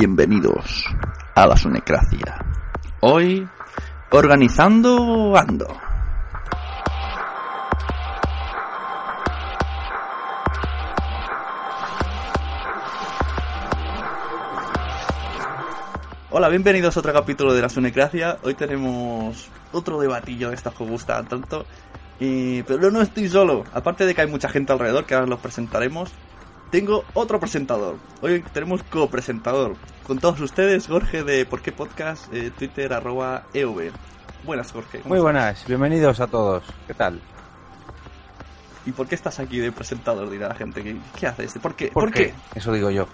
Bienvenidos a la Sunecracia. Hoy, organizando ando. Hola, bienvenidos a otro capítulo de la Sunecracia. Hoy tenemos otro debatillo de estas que gustan tanto. Y, pero no estoy solo. Aparte de que hay mucha gente alrededor, que ahora los presentaremos, tengo otro presentador. Hoy tenemos copresentador. Con todos ustedes, Jorge de Por qué Podcast, eh, Twitter, arroba EV. Buenas, Jorge. Muy buenas, bienvenidos a todos. ¿Qué tal? ¿Y por qué estás aquí de presentador? Dirá la gente. ¿Qué, qué haces? ¿Por qué? ¿Por, qué? Eso digo yo.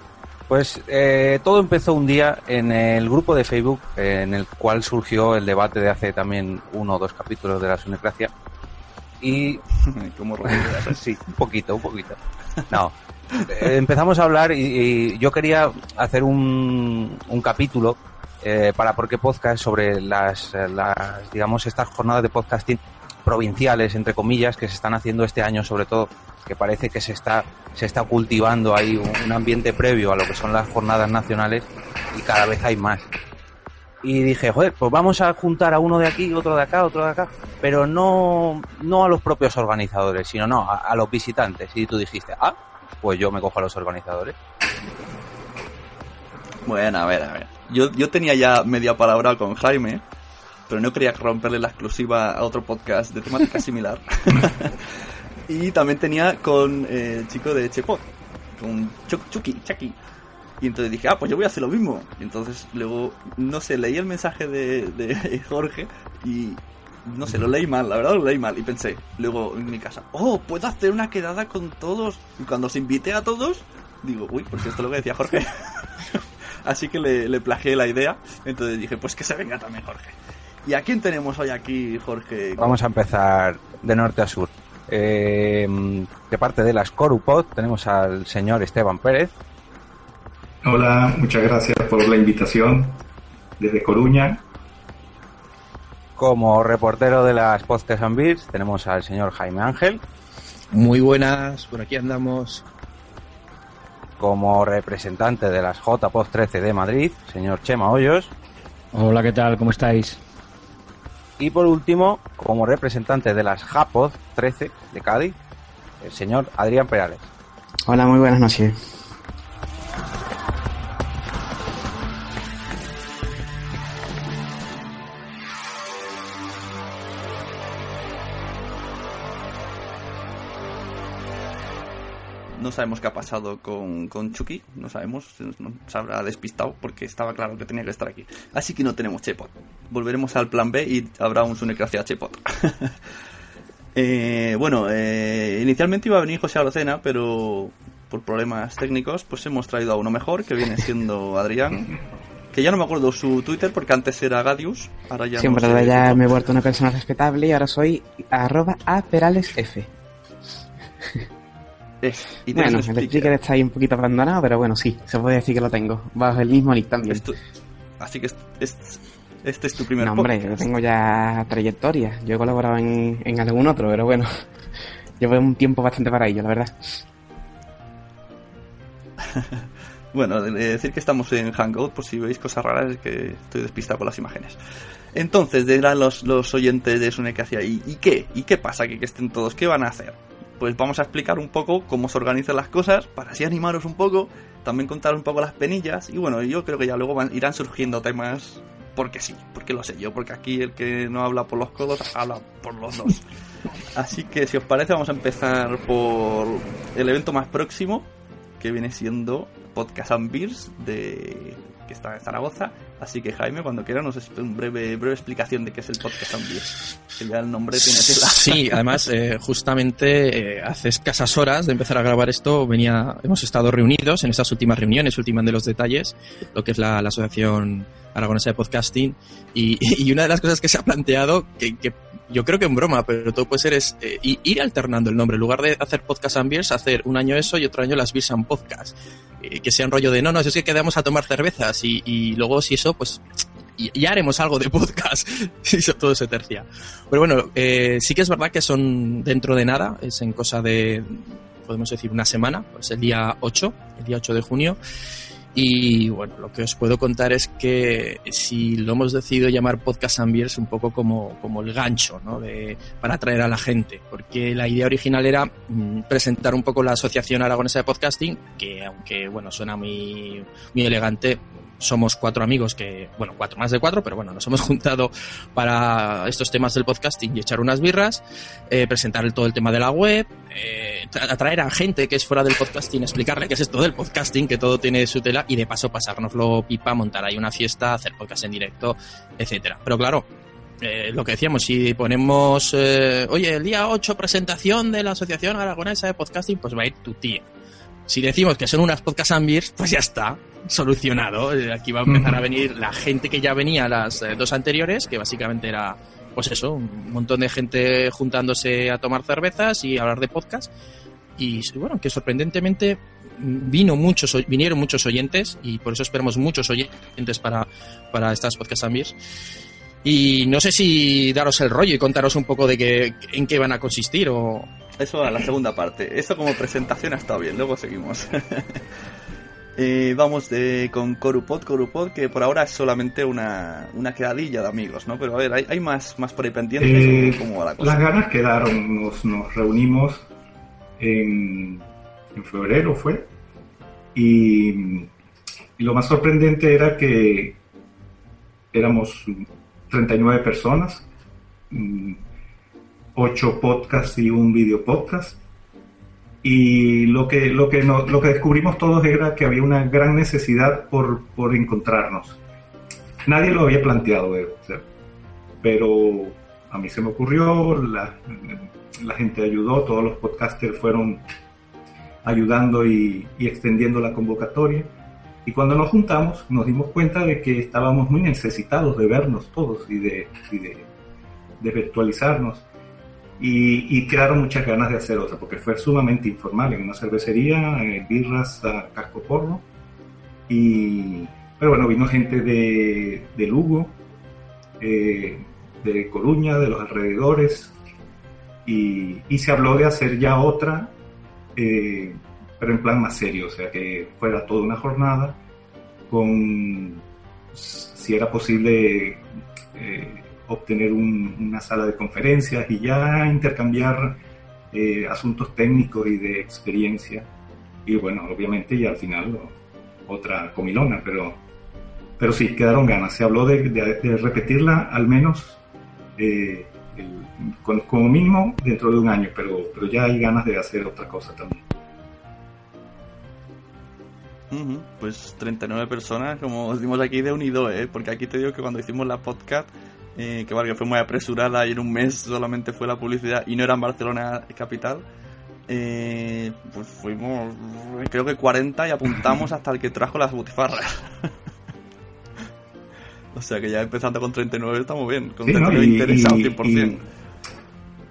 Pues eh, todo empezó un día en el grupo de Facebook eh, en el cual surgió el debate de hace también uno o dos capítulos de la sunecracia. Y... ¿Cómo Sí, un poquito, un poquito. No, eh, empezamos a hablar y, yo quería hacer un, un capítulo eh, para Por qué Podcast sobre las, las, digamos, estas jornadas de podcasting provinciales, entre comillas, que se están haciendo este año sobre todo, que parece que se está, se está cultivando ahí un, ambiente previo a lo que son las jornadas nacionales y cada vez hay más. Y dije, joder, pues vamos a juntar a uno de aquí, otro de acá, otro de acá, pero no, no a los propios organizadores, sino no, a, a los visitantes. Y tú dijiste, ah, pues yo me cojo a los organizadores. Bueno, a ver, a ver. Yo, yo tenía ya media palabra con Jaime, pero no quería romperle la exclusiva a otro podcast de temática similar. y también tenía con eh, el chico de Chepot, con Chucky, Chucky. Y entonces dije, ah, pues yo voy a hacer lo mismo. Y entonces luego, no sé, leí el mensaje de, Jorge y no sé, lo leí mal, la verdad lo leí mal. Y pensé, luego en mi casa, oh, puedo hacer una quedada con todos. Y cuando os invité a todos, digo, uy, porque esto es lo que decía Jorge. Así que le, le plagié la idea. Entonces dije, pues que se venga también Jorge. ¿Y a quién tenemos hoy aquí, Jorge? Vamos a empezar de norte a sur. Eh, de parte de las Corupod tenemos al señor Esteban Pérez. Hola, muchas gracias por la invitación desde Coruña. Como reportero de las Podcast and Beers tenemos al señor Jaime Ángel. Muy buenas, por aquí andamos. Como representante de las JPOD 13 de Madrid, señor Chema Hoyos. Hola, ¿qué tal? ¿Cómo estáis? Y por último, como representante de las JAPOD 13 de Cádiz, el señor Adrián Perales. Hola, muy buenas noches. No sabemos qué ha pasado con, Chucky, no sabemos, se habrá despistado porque estaba claro que tenía que estar aquí. Así que no tenemos Chepot. Volveremos al plan B y habrá un Sunecracia Chepot. eh, bueno, eh, inicialmente iba a venir José Arocena, pero por problemas técnicos, pues hemos traído a uno mejor, que viene siendo Adrián. Que ya no me acuerdo su Twitter porque antes era Gadius, ahora ya Siempre no sé ya me he vuelto una persona respetable y ahora soy arroba a peralesf. y bueno, el sticker está ahí un poquito abandonado, pero bueno, sí, se puede decir que lo tengo. Bajo el mismo nick también. Esto, así que este, este es tu primer No, hombre, podcast. yo tengo ya trayectoria. Yo he colaborado en, en algún otro, pero bueno, llevo un tiempo bastante para ello, la verdad. bueno, de decir que estamos en Hangout, por si veis cosas raras, es que estoy despistado con las imágenes. Entonces, dirán los, los oyentes de Sunecracia, ¿y, ¿y qué? ¿Y qué pasa? ¿Que, que estén todos? ¿Qué van a hacer? pues vamos a explicar un poco cómo se organizan las cosas, para así animaros un poco, también contar un poco las penillas, y bueno, yo creo que ya luego van, irán surgiendo temas porque sí, porque lo sé yo, porque aquí el que no habla por los codos, habla por los dos. Así que si os parece vamos a empezar por el evento más próximo, que viene siendo Podcast and Beers de que está en Zaragoza. Así que Jaime, cuando quiera, nos un breve, breve explicación de qué es el podcast and Beers. Que ya el nombre tiene tela. Sí, además, eh, justamente eh, hace escasas horas de empezar a grabar esto, venía, hemos estado reunidos en estas últimas reuniones, últimas de los detalles, lo que es la, la Asociación Aragonesa de Podcasting, y, una de las cosas que se ha planteado, que, yo creo que en broma, pero todo puede ser es eh, ir alternando el nombre. En lugar de hacer podcast and beers, hacer un año eso y otro año las beers and podcast. Eh, que sea un rollo de no, no, es que quedamos a tomar cervezas y, y luego si eso, pues ya haremos algo de podcast si todo se tercia. Pero bueno, eh, sí que es verdad que son dentro de nada, es en cosa de, podemos decir, una semana, pues el día 8, el día 8 de junio. Y bueno, lo que os puedo contar es que si lo hemos decidido llamar Podcast Ambiers un poco como, como el gancho, ¿no? De, para atraer a la gente. Porque la idea original era mm, presentar un poco la Asociación Aragonesa de Podcasting, que aunque, bueno, suena muy, muy elegante, somos cuatro amigos que, bueno, cuatro más de cuatro, pero bueno, nos hemos juntado para estos temas del podcasting y echar unas birras, eh, presentar todo el tema de la web, eh, atraer a gente que es fuera del podcasting, explicarle qué es esto del podcasting, que todo tiene su tela y de paso pasárnoslo pipa, montar ahí una fiesta, hacer podcast en directo, etcétera. Pero claro, eh, lo que decíamos, si ponemos, eh, oye, el día 8 presentación de la Asociación Aragonesa de Podcasting, pues va a ir tu tía. Si decimos que son unas podcast ambiers, pues ya está, solucionado. Eh, Aquí va a empezar a venir la gente que ya venía las eh, dos anteriores, que básicamente era, pues eso, un montón de gente juntándose a tomar cervezas y hablar de podcast. Y bueno, que sorprendentemente vino muchos, vinieron muchos oyentes y por eso esperamos muchos oyentes para, para estas podcast ambiers. Y no sé si daros el rollo y contaros un poco de qué, en qué van a consistir o... Eso a la segunda parte. Esto como presentación ha estado bien, luego seguimos. eh, vamos de, con Corupod, Corupod, que por ahora es solamente una, una quedadilla de amigos, ¿no? Pero a ver, hay, hay más, más por ahí pendientes. Eh, ¿Cómo va la cosa? las ganas quedaron, nos, nos reunimos en, en febrero, fue. Y, y lo más sorprendente era que éramos 39 personas, 8 podcasts y un video podcast. Y lo que, lo que, no- lo que descubrimos todos era que había una gran necesidad por, por encontrarnos. Nadie lo había planteado, eh, pero a mí se me ocurrió, la, la gente ayudó, todos los podcasters fueron ayudando y, y extendiendo la convocatoria. Y cuando nos juntamos nos dimos cuenta de que estábamos muy necesitados de vernos todos y de, y de virtualizarnos. Y, y quedaron muchas ganas de hacer otra, porque fue sumamente informal, en una cervecería, eh, birras a casco porro. Y, pero bueno, vino gente de, de Lugo, eh, de Coruña, de los alrededores, y, y se habló de hacer ya otra, eh, pero en plan más serio, o sea, que fuera toda una jornada con, si era posible, eh, obtener un- una sala de conferencias y ya intercambiar eh, asuntos técnicos y de experiencia. Y bueno, obviamente ya al final otra comilona, pero, pero sí, quedaron ganas. Se habló de, de- de repetirla al menos eh, el- con- como mínimo dentro de un año, pero, pero ya hay ganas de hacer otra cosa también. Pues 39 personas, como os dimos aquí de unido, ¿eh? Porque aquí te digo que cuando hicimos la podcast, eh, que vale, que fue muy apresurada y en un mes solamente fue la publicidad y no era en Barcelona capital, eh, pues fuimos, creo que 40 y apuntamos hasta el que trajo las butifarras. o sea que ya empezando con 39 estamos bien, con Sí, ¿no? 39 Y- interesados y- 100%.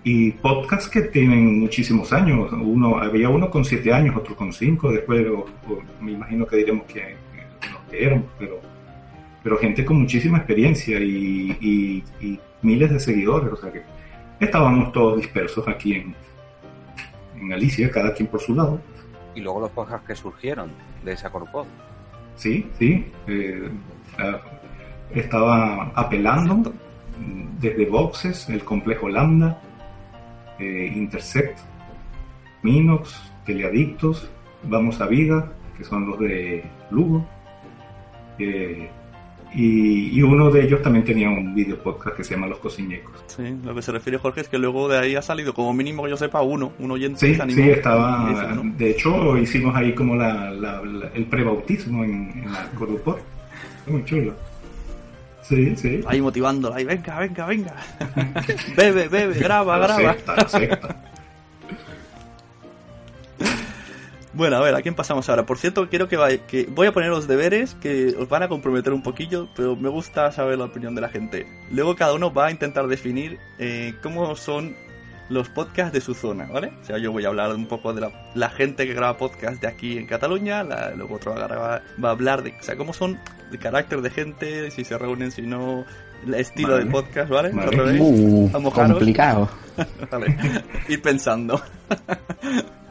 Y podcasts que tienen muchísimos años. Uno, había uno con siete años, otro con cinco. Después o- o me imagino que diremos que, que los que eran, pero, pero gente con muchísima experiencia y, y- y miles de seguidores. O sea que estábamos todos dispersos aquí en, en Galicia, cada quien por su lado. Y luego los podcasts que surgieron de esa Corpod. Sí, sí. eh, estaba apelando desde Boxes, el complejo Lambda, eh, Intersect, Minox, Teleadictos, Vamos a Vida, que son los de Lugo. eh, y, y uno de ellos también tenía un video podcast que se llama Los Cociñecos. Sí, lo que se refiere Jorge es que luego de ahí ha salido, como mínimo que yo sepa, uno, un oyente Sí, que sí, estaba. no. De hecho, hicimos ahí como la, la- la- el prebautismo en, en la Corupod. Fue muy chulo. Sí, sí. Ahí motivándola, ahí, venga, venga, venga. bebe, bebe, graba, graba. secta, la Bueno, a ver, ¿a quién pasamos ahora? Por cierto, quiero que, vaya- que voy a poner los deberes que os van a comprometer un poquillo, pero me gusta saber la opinión de la gente. Luego cada uno va a intentar definir eh, cómo son los podcasts de su zona, ¿vale? O sea, yo voy a hablar un poco de la, la gente que graba podcast de aquí en Cataluña, la- luego otro va va a hablar de, o sea, cómo son el carácter de gente, si se reúnen, si no, el estilo Vale. del podcast, ¿vale? ¿Lo Vale. veis? Uh, complicado. Vale, ir pensando.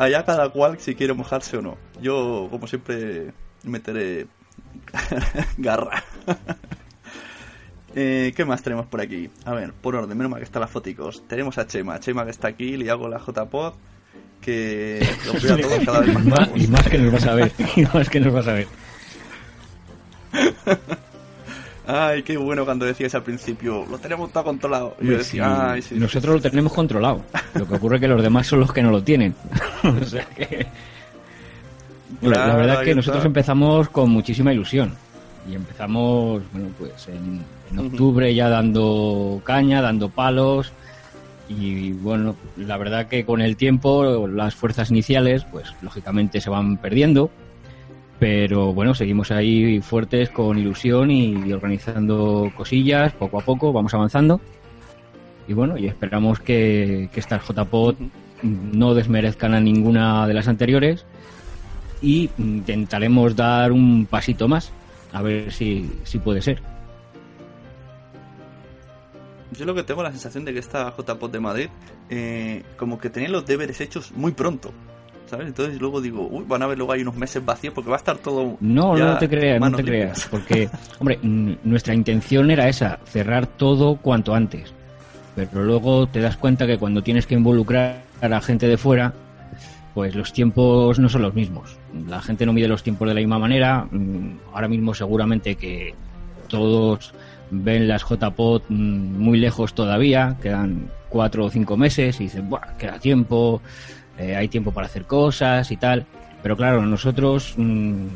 allá cada cual si quiere mojarse o no. Yo, como siempre, meteré garra. Eh, ¿Qué más tenemos por aquí? A ver, por orden, menos mal que están las foticos. Tenemos a Chema, Chema que está aquí, le hago la JPod, que lo veo a todos cada vez más. Y más, guapos. y más que nos vas a ver. Y más que nos vas a ver. Ay, qué bueno cuando decías al principio, lo tenemos todo controlado. Y yo Pues decía, sí, ay, sí. nosotros lo tenemos controlado. Lo que ocurre es que los demás son los que no lo tienen. o sea que... La verdad es que nosotros empezamos con muchísima ilusión. Y empezamos, bueno, pues en, octubre ya dando caña, dando palos. Y bueno, la verdad que con el tiempo las fuerzas iniciales, pues lógicamente se van perdiendo. Pero bueno, seguimos ahí fuertes con ilusión y organizando cosillas, poco a poco, vamos avanzando. Y bueno, y esperamos que, que estas JPOD no desmerezcan a ninguna de las anteriores y intentaremos dar un pasito más, a ver si, si puede ser. Yo lo que tengo la sensación de que esta JPOT de Madrid, eh, como que tenía los deberes hechos muy pronto. ¿Sabes? Entonces luego digo, uy, van a ver luego hay unos meses vacíos porque va a estar todo. No, no te creas, no te creas, porque, hombre, nuestra intención era esa, cerrar todo cuanto antes. Pero luego te das cuenta que cuando tienes que involucrar a gente de fuera, pues los tiempos no son los mismos. La gente no mide los tiempos de la misma manera. Mm, Ahora mismo seguramente que todos ven las JPOT mm, muy lejos todavía, quedan cuatro o cinco meses y dicen, Buah, queda tiempo, eh, hay tiempo para hacer cosas y tal. Pero claro, nosotros mm,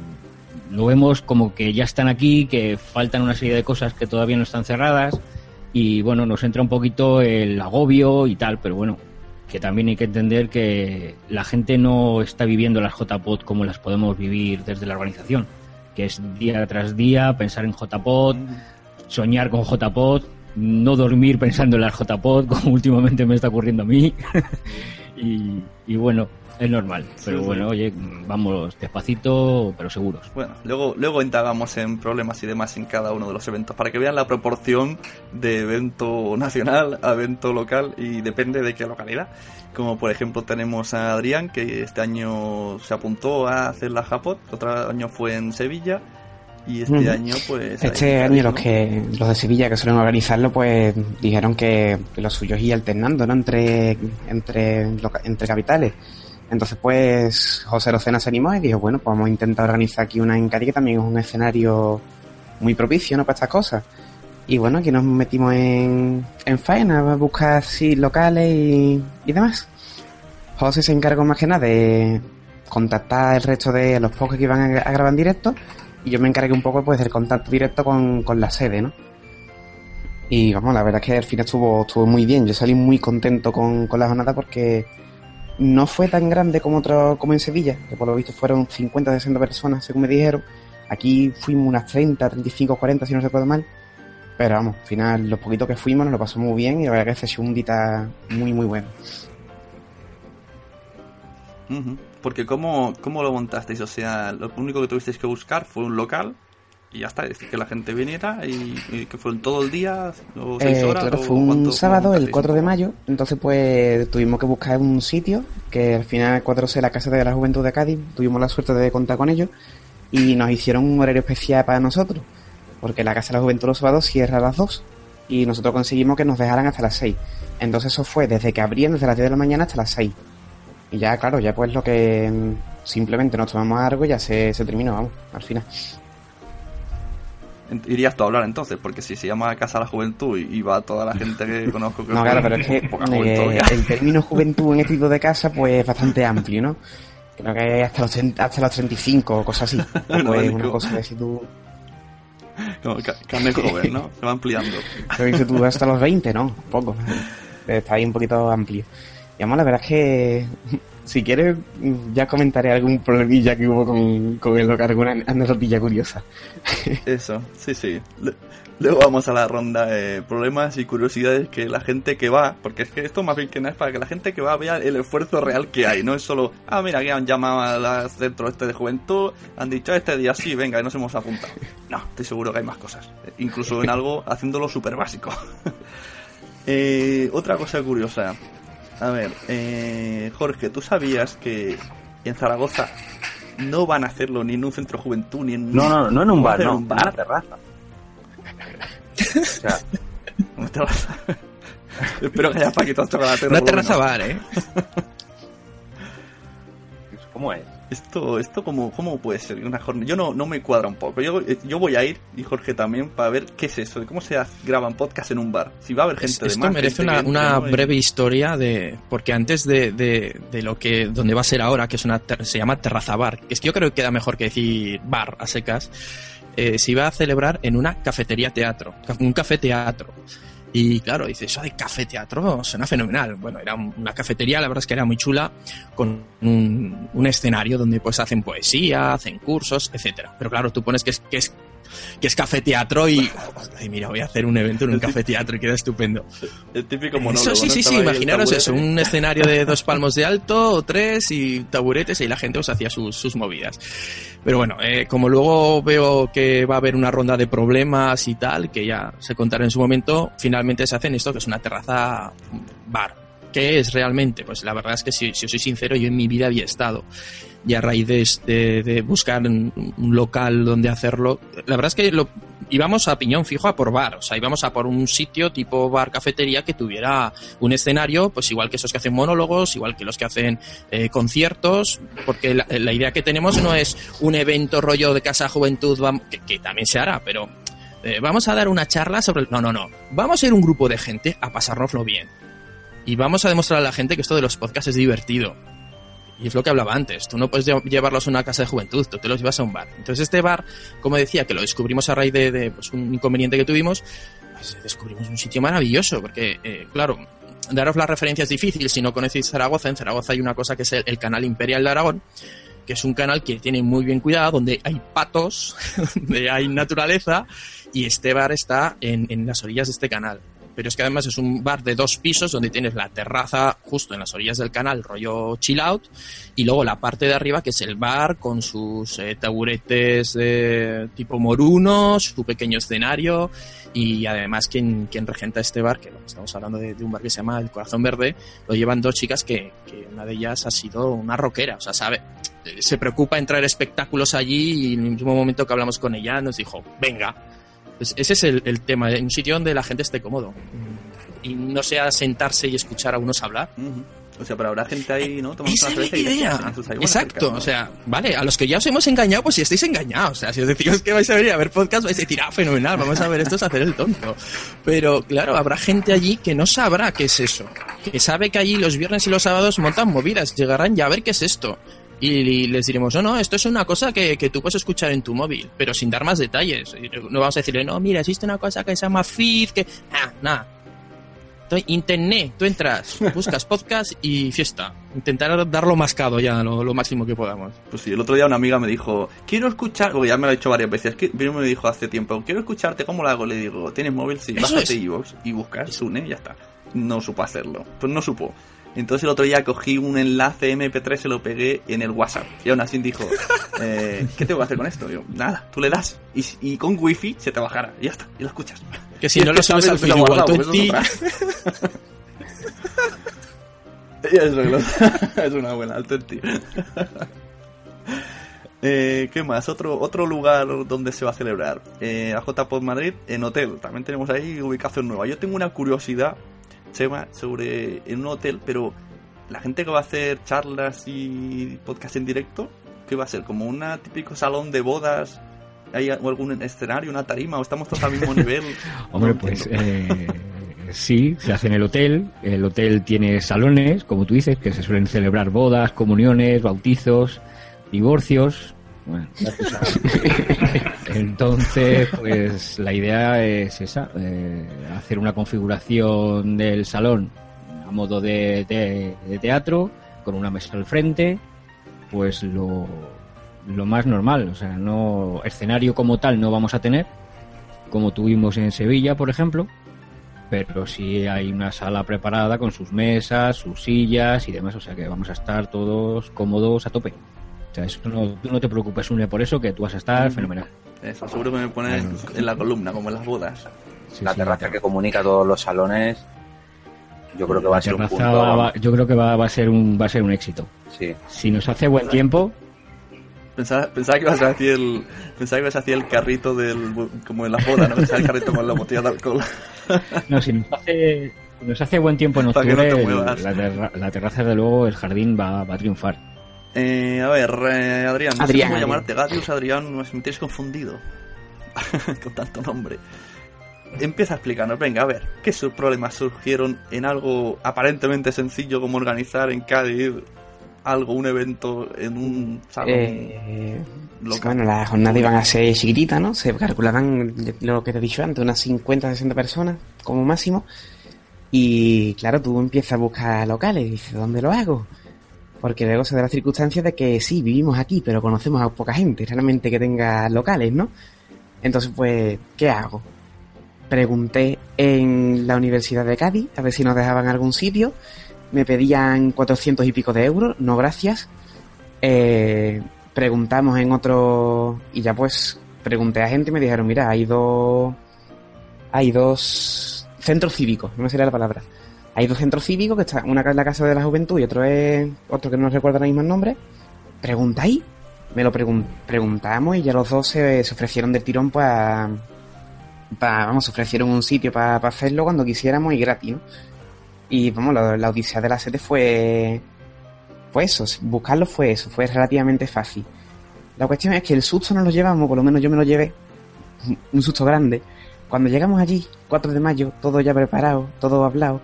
lo vemos como que ya están aquí, que faltan una serie de cosas que todavía no están cerradas y bueno, nos entra un poquito el agobio y tal, pero bueno, que también hay que entender que la gente no está viviendo las JPOT como las podemos vivir desde la organización, que es día tras día pensar en JPOT, soñar con JPOT, no dormir pensando en las JPOT, como últimamente me está ocurriendo a mí. y, y bueno, es normal. Pero Sí, bueno, sí. oye, vamos despacito, pero seguros. Bueno, luego, luego indagamos en problemas y demás en cada uno de los eventos para que vean la proporción de evento nacional a evento local y depende de qué localidad. Como por ejemplo tenemos a Adrián que este año se apuntó a hacer la Japot, otro año fue en Sevilla y este año pues... Este año los que los de Sevilla que suelen organizarlo pues dijeron que, que lo suyo es ir alternando, ¿no? Entre entre entre capitales. Entonces pues José Rocena se animó y dijo, bueno, pues vamos a intentar organizar aquí una en que también es un escenario muy propicio, ¿no? Para estas cosas. Y bueno, aquí nos metimos en, en faena a buscar sí, locales y, y demás. José se encargó más que nada de contactar el resto de los pocos que iban a, a grabar en directo y yo me encargué un poco pues del contacto directo con, con la sede, ¿no? Y vamos, la verdad es que al final estuvo, estuvo muy bien. Yo salí muy contento con, con la jornada porque no fue tan grande como otro, como en Sevilla, que por lo visto fueron 50 60 personas, según me dijeron. Aquí fuimos unas 30, 35, 40, si no recuerdo mal. Pero vamos, al final, los poquitos que fuimos nos lo pasamos muy bien y la verdad que se un dita muy, muy bueno. Ujú. Porque ¿cómo, ¿cómo lo montasteis? O sea, lo único que tuvisteis que buscar fue un local y ya está, es decir, que la gente viniera y, y que fue todo el día o seis Eh, horas. claro, fue un cuánto- sábado, el montasteis? 4 de mayo, entonces pues tuvimos que buscar un sitio, que al final 4C, la Casa de la Juventud de Cádiz, tuvimos la suerte de contar con ellos y nos hicieron un horario especial para nosotros, porque la Casa de la Juventud los sábados cierra a las 2 y nosotros conseguimos que nos dejaran hasta las 6. Entonces eso fue desde que abrían, desde las 10 de la mañana hasta las 6. Y ya, claro, ya pues lo que mm, simplemente nos tomamos algo y ya se, se terminó, vamos, al final. Irías tú a hablar entonces, porque si se llama Casa la Juventud y, va toda la gente que conozco que No, claro, pero es que juventud eh, el término juventud en este tipo de casa pues es bastante amplio, ¿no? Creo que hasta los, 30 hasta los 35 o cosas así. Un Pues abanico. una cosa que si tú, ca- carne joven, ¿no? Se va ampliando. que si tú hasta los 20, ¿no? Poco. Está ahí un poquito amplio. Y vamos, la verdad es que si quieres ya comentaré algún problemilla que hubo con, con el local, alguna anécdotilla curiosa. Eso, sí, sí. Luego vamos a la ronda de problemas y curiosidades que la gente que va, porque es que esto más bien que nada es para que la gente que va vea el esfuerzo real que hay, no es solo, ah, mira, que han llamado al centro este de juventud, han dicho este día sí, venga, y nos hemos apuntado. No, estoy seguro que hay más cosas, incluso en algo haciéndolo súper básico. Eh, otra cosa curiosa, A ver, eh, Jorge, ¿tú sabías que en Zaragoza no van a hacerlo ni en un centro de juventud ni en No, no, no en un bar, no, en un en bar. una terraza. O sea, Una terraza. Espero que haya paquitos chocolate. Una terraza bar, ¿eh? ¿cómo es? Esto, esto cómo, cómo puede ser una jornada. Yo no, no me cuadra un poco. Yo, eh, yo voy a ir y Jorge también para ver qué es eso, de cómo se graban podcast en un bar. Si va a haber gente Es- de Esto más. merece una, no, breve historia de porque antes de, de, de lo que donde va a ser ahora, que es una se llama terraza bar, que es que yo creo que queda mejor que decir bar a secas, eh, se iba a celebrar en una cafetería teatro, un café teatro. Y claro, dice, eso de café teatro suena fenomenal. Bueno, era un- una cafetería, la verdad es que era muy chula, con un, un escenario donde pues hacen poesía, hacen cursos, etcétera. Pero claro, tú pones que es, que es, que es café teatro y, ay, mira, voy a hacer un evento en un café teatro y queda estupendo. El típico monólogo. Eso sí, sí, sí, imaginaros eso, un escenario de dos palmos de alto o tres y taburetes y la gente os hacía sus, sus movidas. Pero bueno, eh, como luego veo que va a haber una ronda de problemas y tal, que ya se contará en su momento, finalmente se hacen esto que es una terraza bar. ¿Qué es realmente? Pues la verdad es que si, si os soy sincero, yo en mi vida había estado. Y a raíz de, de- de buscar un, local donde hacerlo, la verdad es que lo, íbamos a piñón fijo a por bar, o sea, íbamos a por un sitio tipo bar cafetería que tuviera un escenario, pues igual que esos que hacen monólogos, igual que los que hacen eh, conciertos, porque la, idea que tenemos no es un evento rollo de casa juventud, que, que también se hará, pero eh, vamos a dar una charla sobre... No, no, no, vamos a ir un grupo de gente a pasárnoslo bien. Y vamos a demostrar a la gente que esto de los podcasts es divertido. Y es lo que hablaba antes. Tú no puedes lle- llevarlos a una casa de juventud, tú te los llevas a un bar. Entonces este bar, como decía, que lo descubrimos a raíz de, pues, un inconveniente que tuvimos, pues descubrimos un sitio maravilloso, porque, eh, claro, daros la referencia es difícil si no conocéis Zaragoza. En Zaragoza hay una cosa que es el, canal Imperial de Aragón, que es un canal que tiene muy bien cuidado, donde hay patos, donde hay naturaleza, y este bar está en las orillas de este canal. Pero es que además es un bar de dos pisos donde tienes la terraza justo en las orillas del canal, rollo chill out, y luego la parte de arriba que es el bar con sus eh, taburetes de tipo morunos, su pequeño escenario, y además quien, quien regenta este bar, que estamos hablando de, un bar que se llama El Corazón Verde, lo llevan dos chicas que, una de ellas ha sido una rockera, o sea, sabe, eh, se preocupa en traer espectáculos allí y en el mismo momento que hablamos con ella nos dijo, venga. Pues ese es el, el tema, un sitio donde la gente esté cómodo y no sea sentarse y escuchar a unos hablar. O sea, pero habrá gente ahí, ¿no? Tomando Esa es idea. ahí, Exacto, o sea, vale, a los que ya os hemos engañado, pues si estáis engañados. O sea, si os decimos que vais a venir a ver podcast, vais a decir, ah, fenomenal, vamos a ver esto es hacer el tonto. Pero claro, habrá gente allí que no sabrá qué es eso. Que sabe que allí los viernes y los sábados montan movidas, llegarán ya a ver qué es esto. Y les diremos, no, no, esto es una cosa que, que tú puedes escuchar en tu móvil, pero sin dar más detalles. No vamos a decirle, no, mira, existe una cosa que se llama feed, que... Ah, nada, Tú- Internet, tú entras, buscas podcast y fiesta. Intentar darlo mascado ya, lo, lo máximo que podamos. Pues sí, el otro día una amiga me dijo, quiero escuchar, porque ya me lo ha dicho varias veces, que primero me dijo hace tiempo, quiero escucharte, ¿cómo lo hago? Le digo, ¿tienes móvil? Sí, Eso bájate iVoox y buscas, Sune, y ya está. No supo hacerlo, pues no supo. Entonces el otro día cogí un enlace MP3, se lo pegué en el WhatsApp. Y aún así dijo, eh, ¿qué tengo que hacer con esto? Digo, nada, tú le das. Y, y con wifi se te bajará. Y ya está, y lo escuchas. Que si no lo al sabes Facebook al 20, eso es una buena, 20. Eh, ¿Qué más? Otro, otro lugar donde se va a celebrar. Eh, AJ Madrid, en hotel. También tenemos ahí ubicación nueva. Yo tengo una curiosidad Chema, sobre en un hotel, pero la gente que va a hacer charlas y podcast en directo, ¿qué va a ser? ¿Como un típico salón de bodas? ¿Hay o algún escenario, una tarima? ¿O estamos todos al mismo nivel? Hombre, No pues eh, sí, se hace en el hotel. El hotel tiene salones, como tú dices, que se suelen celebrar bodas, comuniones, bautizos, divorcios. Bueno. Entonces, pues la idea es esa, eh, hacer una configuración del salón a modo de, de- de teatro, con una mesa al frente, pues lo, lo más normal, o sea, no escenario como tal no vamos a tener, como tuvimos en Sevilla, por ejemplo, pero sí hay una sala preparada con sus mesas, sus sillas y demás, o sea que vamos a estar todos cómodos a tope. O sea, eso no, tú no te preocupes, Une, por eso, que tú vas a estar fenomenal. Eso, seguro que me ponen en la columna, como en las bodas. Sí, la sí, terraza que comunica todos los salones. Yo creo que va a ser un punto. va- yo creo que va, va a ser un va a ser un éxito. Sí. Si nos hace buen tiempo, Pensaba, pensaba que ibas a decir el, pensaba que ibas a decir el carrito del, como en la boda, ¿no? Pensaba el carrito con la botella de alcohol. no, si nos hace si nos hace buen tiempo en no octubre, te el- muevas. la, terra- la terraza de luego el jardín va, va a triunfar. Eh, a ver, eh, Adrián, no Adrián, sé cómo llamarte, Gadius, Adrián, me tienes confundido con tanto nombre. Empieza a explicarnos, venga, a ver, ¿qué sus problemas surgieron en algo aparentemente sencillo como organizar en Cádiz algo, un evento en un salón Eh, local? bueno, las jornadas iban a ser chiquititas, ¿no? Se calculaban lo que te he dicho antes, unas 50, 60 personas como máximo. Y claro, tú empiezas a buscar locales dices, ¿dónde lo hago? Porque luego se da la circunstancia de que sí, vivimos aquí, pero conocemos a poca gente realmente que tenga locales, ¿no? Entonces, pues, ¿qué hago? Pregunté en la Universidad de Cádiz a ver si nos dejaban algún sitio. Me pedían 400 y pico de euros, no gracias. Eh, preguntamos en otro y ya pues pregunté a gente y me dijeron mira hay dos hay dos centros cívicos no me sería la palabra hay dos centros cívicos que están una es la casa de la juventud y otro es otro que no recuerdo ahora mismo el nombre preguntáis me lo pregun- preguntamos y ya los dos se, ofrecieron del tirón para vamos se ofrecieron un sitio para hacerlo cuando quisiéramos y gratis ¿no? y vamos la, la odisea de la sede fue fue eso, buscarlo fue eso, fue relativamente fácil. La cuestión es que el susto nos lo llevamos, por lo menos yo me lo llevé, un susto grande. Cuando llegamos allí, 4 de mayo, todo ya preparado, todo hablado,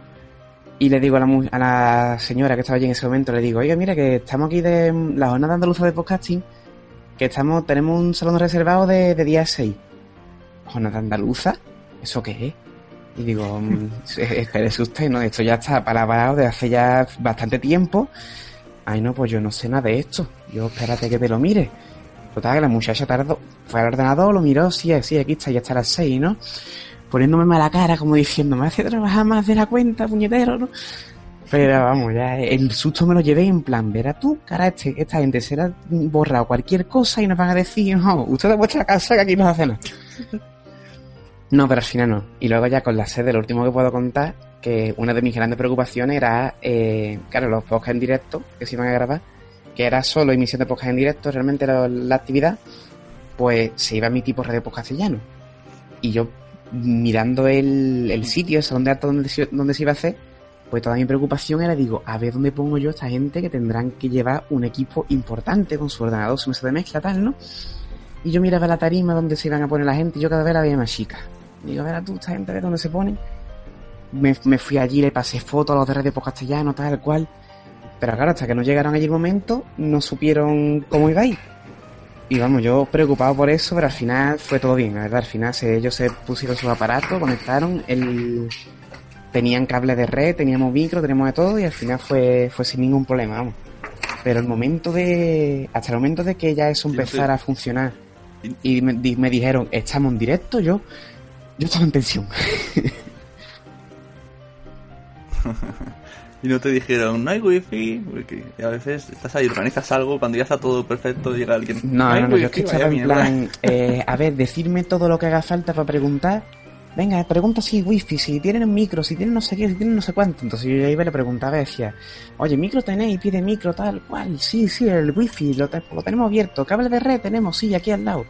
y le digo a la, a la señora que estaba allí en ese momento, le digo, oiga, mira que estamos aquí de la jornada andaluza de podcasting, que estamos, tenemos un salón reservado de, de día 6. ¿Jornada andaluza? ¿Eso qué es? Y digo, mm, espérese usted, ¿no? Esto ya está palabrado de hace ya bastante tiempo. Ay, no, pues yo no sé nada de esto. Yo espérate que te lo mire. Total, que la muchacha tardó. Fue al ordenador, lo miró, sí, sí, aquí está, ya está a las seis, ¿no? Poniéndome mala cara, como diciendo, me hace trabajar más de la cuenta, puñetero, ¿no? Pero vamos, ya el susto me lo llevé en plan, verá tú, cara, este, esta gente será borrado cualquier cosa y nos van a decir, no, usted de vuestra casa que aquí no hace nada. No, pero al final no. Y luego ya con la sede, lo último que puedo contar, que una de mis grandes preocupaciones era, eh, claro, los podcasts en directo que se iban a grabar, que era solo emisión de podcast en directo, realmente la, la actividad, pues se iba a emitir por Radio Podcast Castellano. Y yo, mirando el, el sitio, el salón de acto donde se, iba a hacer, pues toda mi preocupación era, digo, a ver dónde pongo yo a esta gente que tendrán que llevar un equipo importante con su ordenador, su mesa de mezcla, tal, ¿no? Y yo miraba la tarima donde se iban a poner la gente y yo cada vez la veía más chica. Digo, verá tú, esta gente, ¿ves dónde se ponen? Me, me fui allí, le pasé fotos a los de Radio Podcast Castellano, tal cual. Pero claro, hasta que no llegaron allí el momento, no supieron cómo iba a ir. Y vamos, yo preocupado por eso, pero al final fue todo bien, la verdad. Al final se- ellos se pusieron sus aparatos, conectaron, el... tenían cable de red, teníamos micro, teníamos de todo y al final fue, fue sin ningún problema, vamos. Pero el momento de... hasta el momento de que ya eso empezara a funcionar y me, di- me dijeron, estamos en directo, yo, yo estaba en tensión. Y no te dijeron, no hay wifi, porque a veces estás ahí, organizas algo, cuando ya está todo perfecto, llega alguien. No, no, no, yo es que estaba en mierda". plan, eh, a ver, decirme todo lo que haga falta para preguntar. Venga, pregunta si hay wifi, si tienen un micro, si tienen no sé qué, si tienen no sé cuánto. Entonces yo ya iba y le preguntaba y decía, oye, micro tenéis, pide micro, tal cual. Sí, sí, el wifi, lo, te- lo tenemos abierto. Cable de red tenemos, sí, aquí al lado.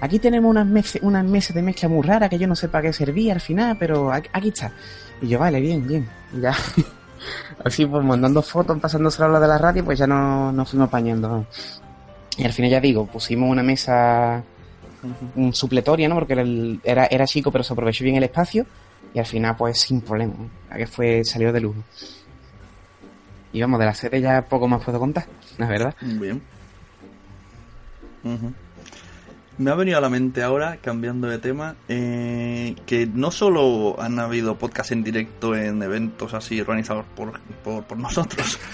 Aquí tenemos unas, mes- unas mesas de mezcla muy raras que yo no sé para qué servía al final, pero aquí, aquí está. Y yo, vale, bien, bien. Y ya, así pues mandando fotos, pasándose a lo de la radio, pues ya no nos fuimos apañando. Y al final ya digo, pusimos una mesa un supletoria, ¿no? Porque era, el- era, era chico, pero se aprovechó bien el espacio. Y al final, pues sin problema. La que fue, salió de lujo. Y vamos, de la sede ya poco más puedo contar, la verdad. Bien. Ujú. Me ha venido a la mente ahora, cambiando de tema, eh, que no solo han habido podcasts en directo en eventos así organizados por, por, por nosotros.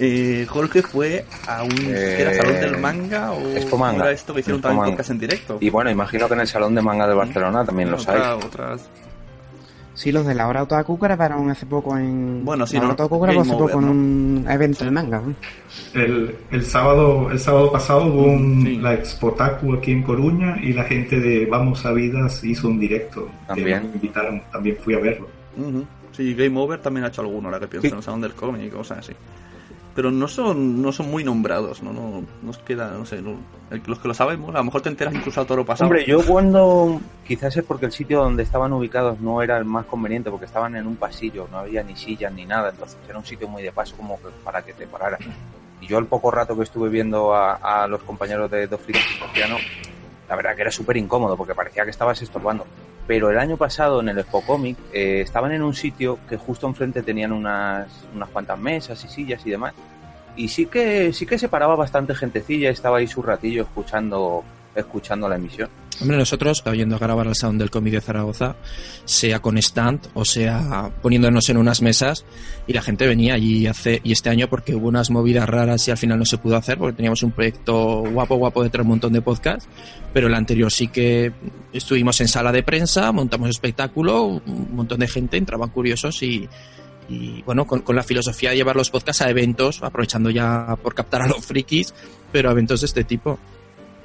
Eh, Jorge fue a un ¿qué era Eh, salón del manga o Expo esto que hicieron también podcast en directo. Y bueno, imagino que en el Salón de Manga de Barcelona también los Otra- hay. otras Sí, los de la hora Otaku grabaron hace poco en... Bueno, sí, la hora ¿no? Otaku grabó hace poco en ¿no? un evento de manga. ¿no? El, el sábado el sábado pasado hubo un, Sí. la Expotaku aquí en Coruña y la gente de Vamos a Vidas hizo un directo. que También. me invitaron, también fui a verlo. Ujú. Sí, Game Over también ha hecho alguno, la que pienso, Sí. en el Salón del Cómic y cosas así. Pero no son, no son muy nombrados, ¿no? no nos queda, no sé, no- los que lo sabemos, a lo mejor te enteras incluso al toro pasado. Hombre, yo cuando. Quizás es porque el sitio donde estaban ubicados no era el más conveniente, porque estaban en un pasillo, no había ni sillas ni nada, entonces era un sitio muy de paso como para que te pararas. Y yo el poco rato que estuve viendo a, a los compañeros de Dos Frikis y la verdad que era súper incómodo porque parecía que estabas estorbando. Pero el año pasado en el Expo Comic eh, estaban en un sitio que justo enfrente tenían unas, unas cuantas mesas y sillas y demás. Y sí que, sí que se paraba bastante gentecilla, estaba ahí su ratillo escuchando, escuchando la emisión. Hombre, nosotros, yendo a grabar al Sound del Cómic de Zaragoza, sea con stand o sea poniéndonos en unas mesas, y la gente venía allí hace, y este año porque hubo unas movidas raras y al final no se pudo hacer porque teníamos un proyecto guapo, guapo de traer un montón de podcasts, pero el anterior sí que estuvimos en sala de prensa, montamos espectáculo, un montón de gente, entraban curiosos y, bueno, con, la filosofía de llevar los podcasts a eventos, aprovechando ya por captar a los frikis, pero eventos de este tipo.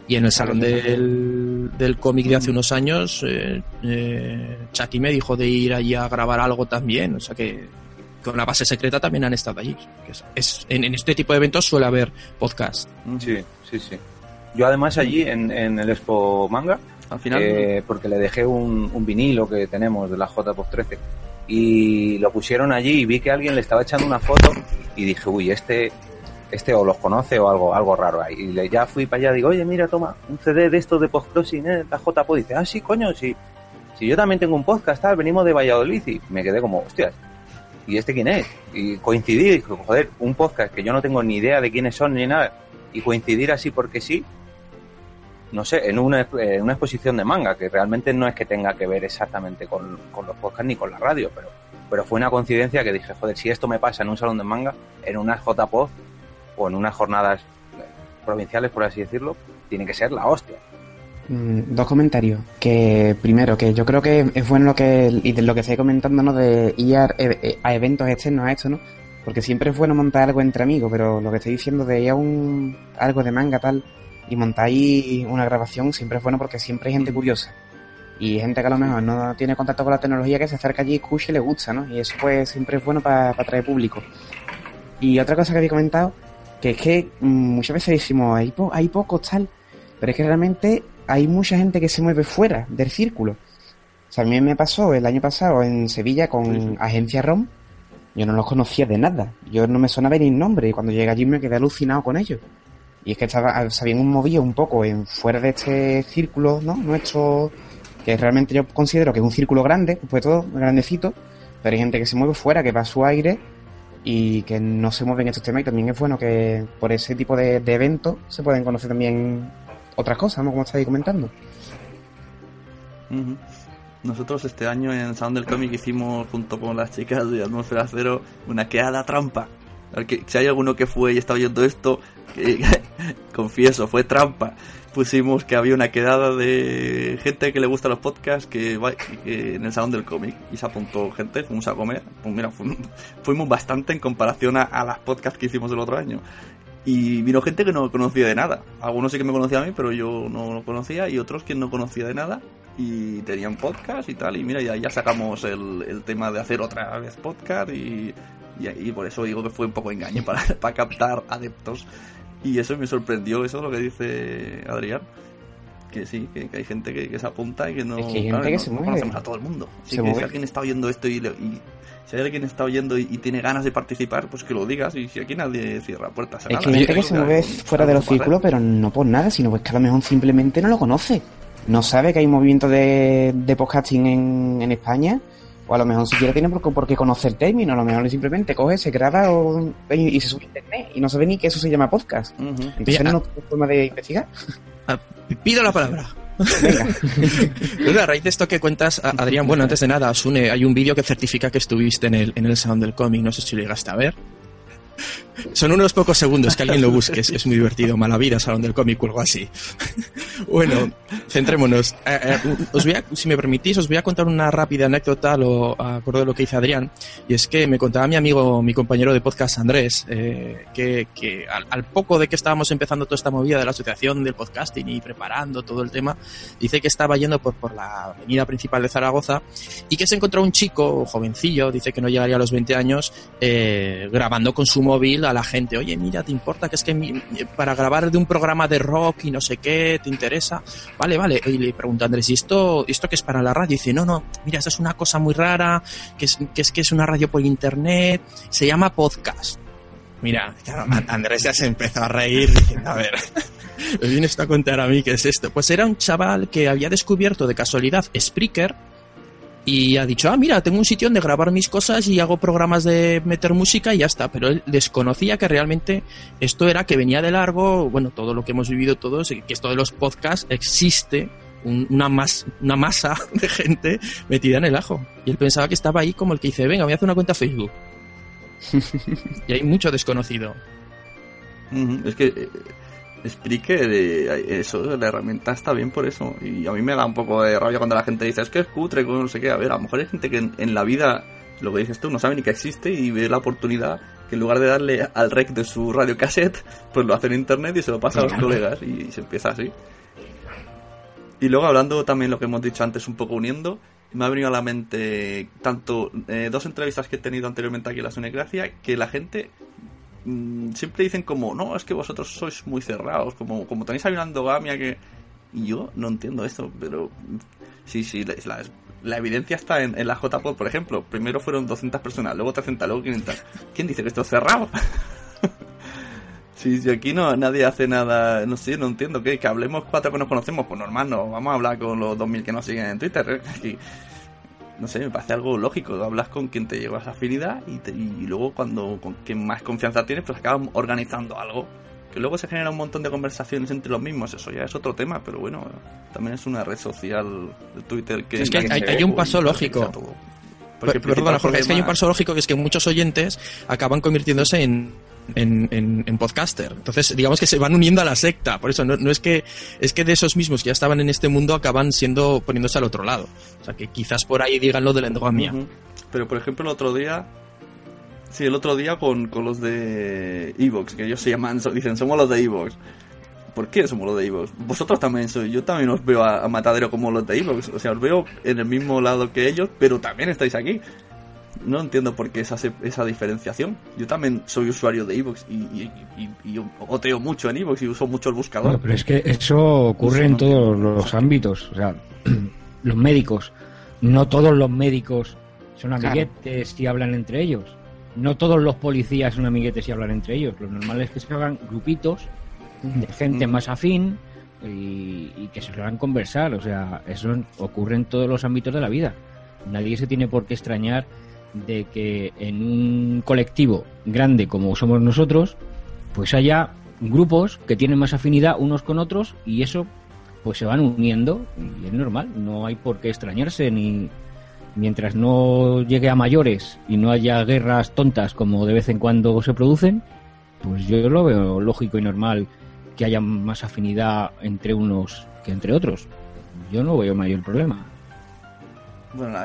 Y en el salón del, del cómic de hace unos años, eh, eh, Chucky me dijo de ir allí a grabar algo también. O sea que con la base secreta también han estado allí. Es, es- en, en este tipo de eventos suele haber podcast. Ujú. Sí, sí, sí. Yo además allí en, en el Expo Manga, Al final, eh, porque le dejé un, un vinilo que tenemos de la JPOP 13 y lo pusieron allí y vi que alguien le estaba echando una foto y dije, uy, este, este o los conoce o algo, algo raro ahí. Y le, ya fui para allá, digo, oye, mira, toma, un CD de estos de post-crossing, eh, la JPOP. Dice, ah, sí, coño, sí. Si yo también tengo un podcast, tal, venimos de Valladolid y me quedé como, hostias, ¿y este quién es? Y coincidí, y dije, joder, un podcast que yo no tengo ni idea de quiénes son ni nada, y coincidir así porque sí, no sé, en una, en una exposición de manga, que realmente no es que tenga que ver exactamente con, con los podcasts ni con la radio, pero, pero fue una coincidencia que dije, joder, si esto me pasa en un salón de manga, en unas JPOD o en unas jornadas provinciales, por así decirlo, tiene que ser la hostia. Mm, dos comentarios. Que primero, que yo creo que es bueno lo que y de lo que estoy comentando, ¿no? De ir a, e- a eventos externos a esto, ¿no? Porque siempre es bueno montar algo entre amigos, pero lo que estoy diciendo de ir a un algo de manga tal y montar ahí una grabación siempre es bueno porque siempre hay gente curiosa. Y gente que a lo mejor no tiene contacto con la tecnología que se acerca allí, escucha y le gusta, ¿no? Y eso pues siempre es bueno para atraer público. Y otra cosa que había comentado, que es que muchas veces decimos, hay, po- hay pocos tal, pero es que realmente hay mucha gente que se mueve fuera del círculo. O sea, a mí me pasó el año pasado en Sevilla con Agencia ROM, yo no los conocía de nada, yo no me sonaba ni el nombre, y cuando llegué allí me quedé alucinado con ellos. Y es que estaba, se habían movido un poco en fuera de este círculo, ¿no? Nuestro, que realmente yo considero que es un círculo grande, pues todo grandecito, pero hay gente que se mueve fuera, que va a su aire y que no se mueven estos temas y también es bueno que por ese tipo de, de eventos se pueden conocer también otras cosas, ¿no? Como estáis comentando. Nosotros este año en Salón del Cómic hicimos junto con las chicas de Atmósfera Cero una quedada trampa. Si hay alguno que fue y está oyendo esto, que- confieso, fue trampa. Pusimos que había una quedada de gente que le gusta los podcasts que, va- que en el Salón del Cómic y se apuntó gente, fuimos a comer. Pues mira, fu- fuimos bastante en comparación a, a las podcasts que hicimos el otro año. Y vino gente que no conocía de nada. Algunos sí que me conocía a mí, pero yo no lo conocía. Y otros que no conocía de nada. Y tenían podcast y tal. Y mira, ya, ya sacamos el, el tema de hacer otra vez podcast. Y, y, y por eso digo que fue un poco engaño para, para captar adeptos. Y eso me sorprendió, eso es lo que dice Adrián. Que sí, que, que hay gente que, que se apunta y que no, Es que hay gente claro, que no- se mueve. conocemos a todo el mundo. Así Se que si alguien está oyendo esto y, le- y si hay alguien está oyendo y, y tiene ganas de participar, pues que lo digas. Y si aquí nadie cierra puertas Es nada. que hay gente que se mueve fuera de los círculos, pero no por nada, sino pues que a lo mejor simplemente no lo conoce. No sabe que hay movimiento de, de podcasting en, en España, o a lo mejor siquiera tiene por, qué- por qué conocer el término, a lo mejor simplemente coge, se graba o- y, se sube a internet y no sabe ni que eso se llama podcast. Ujú. Entonces Oye, no tiene forma de investigar. Ah, Pido la palabra. Venga. A raíz de esto que cuentas, Adrián, bueno, antes de nada, Asune, hay un vídeo que certifica que estuviste en el, en el Sound del cómic, no sé si lo llegaste a ver. Son unos pocos segundos que alguien lo busque, es, es muy divertido. Mala vida, Salón del Cómic o algo así. bueno, centrémonos. Eh, eh, os voy a, si me permitís, os voy a contar una rápida anécdota, lo acuerdo de lo que dice Adrián, y es que me contaba mi amigo, mi compañero de podcast Andrés, eh, que, que al, al poco de que estábamos empezando toda esta movida de la asociación del podcasting y preparando todo el tema, dice que estaba yendo por, por la avenida principal de Zaragoza y que se encontró un chico jovencillo, dice que no llegaría a los 20 años, eh, grabando con su móvil a la gente, oye, mira, ¿te importa que es que para grabar de un programa de rock y no sé qué, te interesa? Vale, vale. Y le pregunta Andrés, ¿y esto, esto qué es para la radio? Y dice, no, no, mira, esta es una cosa muy rara, que es, que es una radio por internet, se llama podcast. Mira, claro, Andrés ya se empezó a reír diciendo, a ver, me viene esto a contar a mí qué es esto. Pues era un chaval que había descubierto de casualidad Spreaker y ha dicho, ah, mira, tengo un sitio donde grabar mis cosas y hago programas de meter música y ya está. Pero él desconocía que realmente esto era que venía de largo, bueno, todo lo que hemos vivido todos, que esto de los podcasts existe un- una, mas- una masa de gente metida en el ajo. Y él pensaba que estaba ahí como el que dice, venga, voy a hacer una cuenta Facebook. y hay mucho desconocido. Es que Spreaker, eh, eso, la herramienta está bien por eso. Y a mí me da un poco de rabia cuando la gente dice, es que es cutre, que no sé qué. A ver, a lo mejor hay gente que en, en la vida, lo que dices tú, no sabe ni que existe y ve la oportunidad que en lugar de darle al rec de su radio cassette, pues lo hace en internet y se lo pasa a los colegas y se empieza así. Y luego hablando también lo que hemos dicho antes, un poco uniendo, me ha venido a la mente tanto eh, dos entrevistas que he tenido anteriormente aquí en la Sunecracia, que la gente mm, siempre dicen como, no, es que vosotros sois muy cerrados, como, como tenéis ahí una endogamia que... Yo no entiendo esto, pero mm, sí, sí, la, evidencia está en, la JPod, por ejemplo. Primero fueron 200 personas, luego 300, luego 500. ¿Quién dice que esto es cerrado? Sí, si aquí no nadie hace nada, no sé, no entiendo que, que hablemos cuatro que nos conocemos, pues normal, no vamos a hablar con los 2000 que nos siguen en Twitter. ¿eh? No sé, me parece algo lógico, hablas con quien te llevas afinidad y, te- y luego cuando con quien más confianza tienes, pues acabas organizando algo. Que luego se genera un montón de conversaciones entre los mismos, eso ya es otro tema, pero bueno, también es una red social de Twitter que... Es que hay- un paso lógico. Porque Perdona, Jorge, es que hay un paso lógico que es que muchos oyentes acaban convirtiéndose en, en, en- en podcaster. Entonces, digamos que se van uniendo a la secta. Por eso, no, no es que es que de esos mismos que ya estaban en este mundo acaban siendo poniéndose al otro lado. O sea, que quizás por ahí digan lo de la endogamia. Pero por ejemplo el otro día, sí, el otro día con, con los de Evox, que ellos se llaman, dicen, somos los de Evox. ¿Por qué somos los de Evox? Vosotros también sois, yo también os veo a, a Matadero como los de Evox, o sea, os veo en el mismo lado que ellos, pero también estáis aquí. No entiendo por qué esa, esa diferenciación. Yo también soy usuario de Evox y, y, y, y yo oteo mucho en Evox y uso mucho el buscador. Bueno, pero es que eso ocurre Eso en no todos entiendo. los ámbitos. O sea, los médicos, no todos los médicos son Claro. amiguetes y hablan entre ellos. No todos los policías son amiguetes y hablan entre ellos. Lo normal es que se hagan grupitos de gente Ujú. más afín y, y que se hagan conversar. O sea, eso ocurre en todos los ámbitos de la vida. Nadie se tiene por qué extrañar de que en un colectivo grande como somos nosotros, pues haya grupos que tienen más afinidad unos con otros y eso pues se van uniendo y es normal, no hay por qué extrañarse ni mientras no llegue a mayores y no haya guerras tontas como de vez en cuando se producen, pues yo lo veo lógico y normal que haya más afinidad entre unos que entre otros. Yo no veo mayor problema. Bueno,